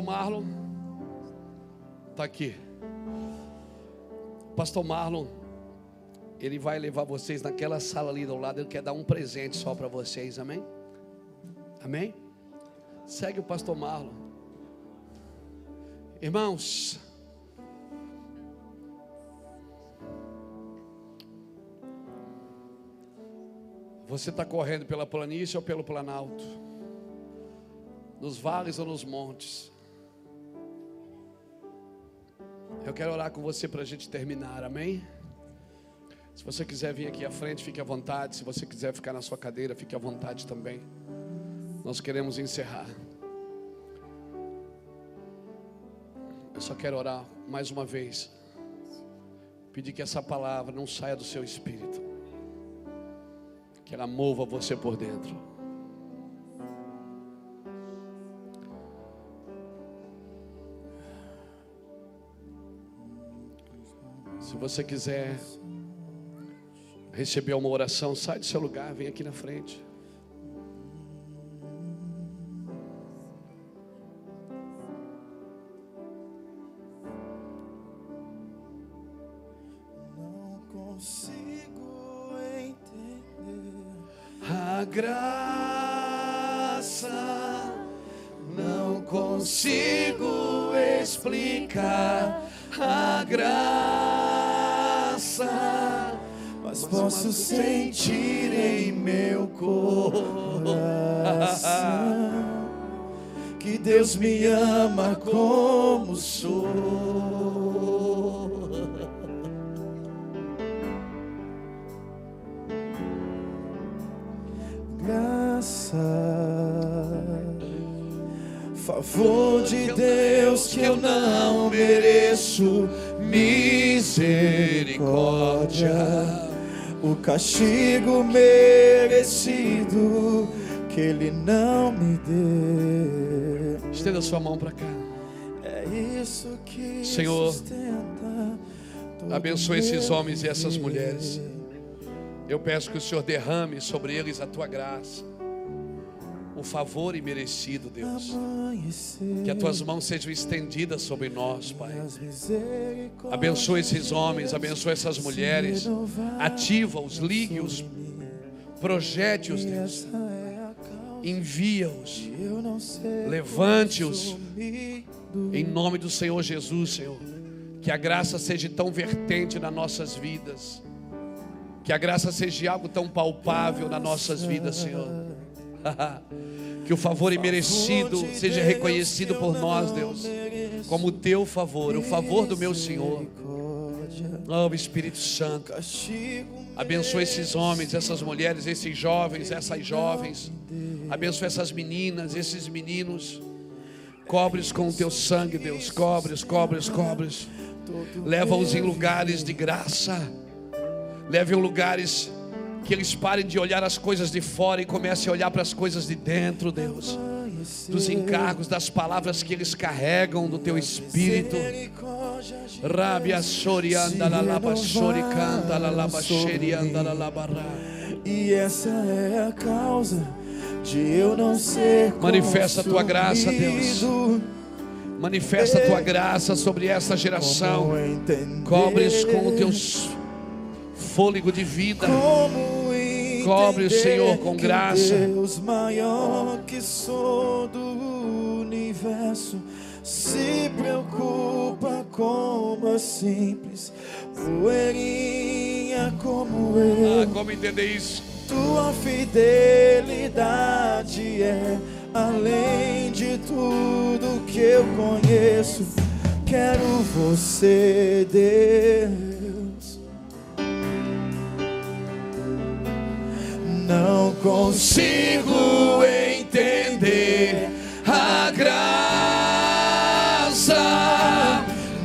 pastor Marlon está aqui. Pastor Marlon, ele vai levar vocês naquela sala ali do lado. Ele quer dar um presente só para vocês, amém? Amém? Segue o pastor Marlon. Irmãos, Você está correndo pela planície ou pelo planalto? Nos vales ou nos montes? Eu quero orar com você para a gente terminar, amém? Se você quiser vir aqui à frente, fique à vontade. Se você quiser ficar na sua cadeira, fique à vontade também. Nós queremos encerrar. Eu só quero orar mais uma vez. Pedir que essa palavra não saia do seu espírito. Que ela mova você por dentro. Você quiser receber uma oração, sai do seu lugar, vem aqui na frente. Misericórdia o castigo merecido que ele não me deu. Estenda sua mão para cá. É isso que Senhor, Abençoe esses homens e essas mulheres. Eu peço que o Senhor derrame sobre eles a tua graça, o favor imerecido, Deus. Que as tuas mãos sejam estendidas sobre nós, Pai. Abençoe esses homens, abençoe essas mulheres. Ativa-os, ligue-os, projete-os, Deus. É Envia-os. Levante-os. Em nome do Senhor Jesus, Senhor. Que a graça seja tão vertente nas nossas vidas. Que a graça seja algo tão palpável nas nossas vidas, Senhor. Que o favor imerecido seja reconhecido por nós, Deus, como o teu favor, o favor do meu Senhor. Oh, Espírito Santo, abençoe esses homens, essas mulheres, esses jovens, essas jovens. Abençoe essas meninas, esses meninos. Cobre-os com o teu sangue, Deus. Cobre-os, cobre-os, cobre-os. Leva-os em lugares de graça. Leve-os em lugares que eles parem de olhar as coisas de fora e comecem a olhar para as coisas de dentro, Deus. Dos encargos, das palavras que eles carregam do teu espírito. Rabia sorianda la laba soricanda la laba xerianda la laba. E essa é a causa de eu não ser Manifesta a tua graça, Deus. Manifesta a tua graça sobre essa geração. Cobre-os com o teu fôlego de vida. Cobre o Senhor com graça. Deus maior que sou do universo se preocupa com uma simples poeirinha como eu. Ah, como entender isso? Tua fidelidade é além de tudo que eu conheço. Quero você, Deus. Não consigo entender a graça.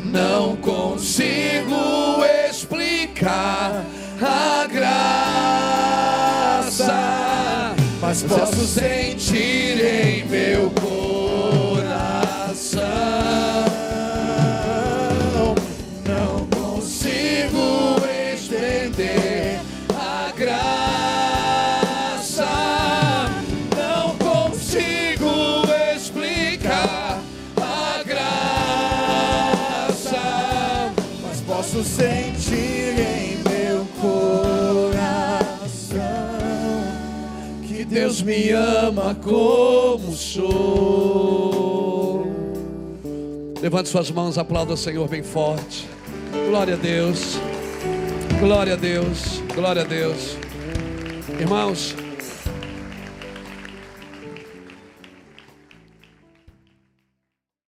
Não consigo explicar a graça. Mas posso sentir em meu coração. Me ama como sou. Levante suas mãos, aplauda o Senhor bem forte. Glória a Deus. Glória a Deus. Glória a Deus. Irmãos,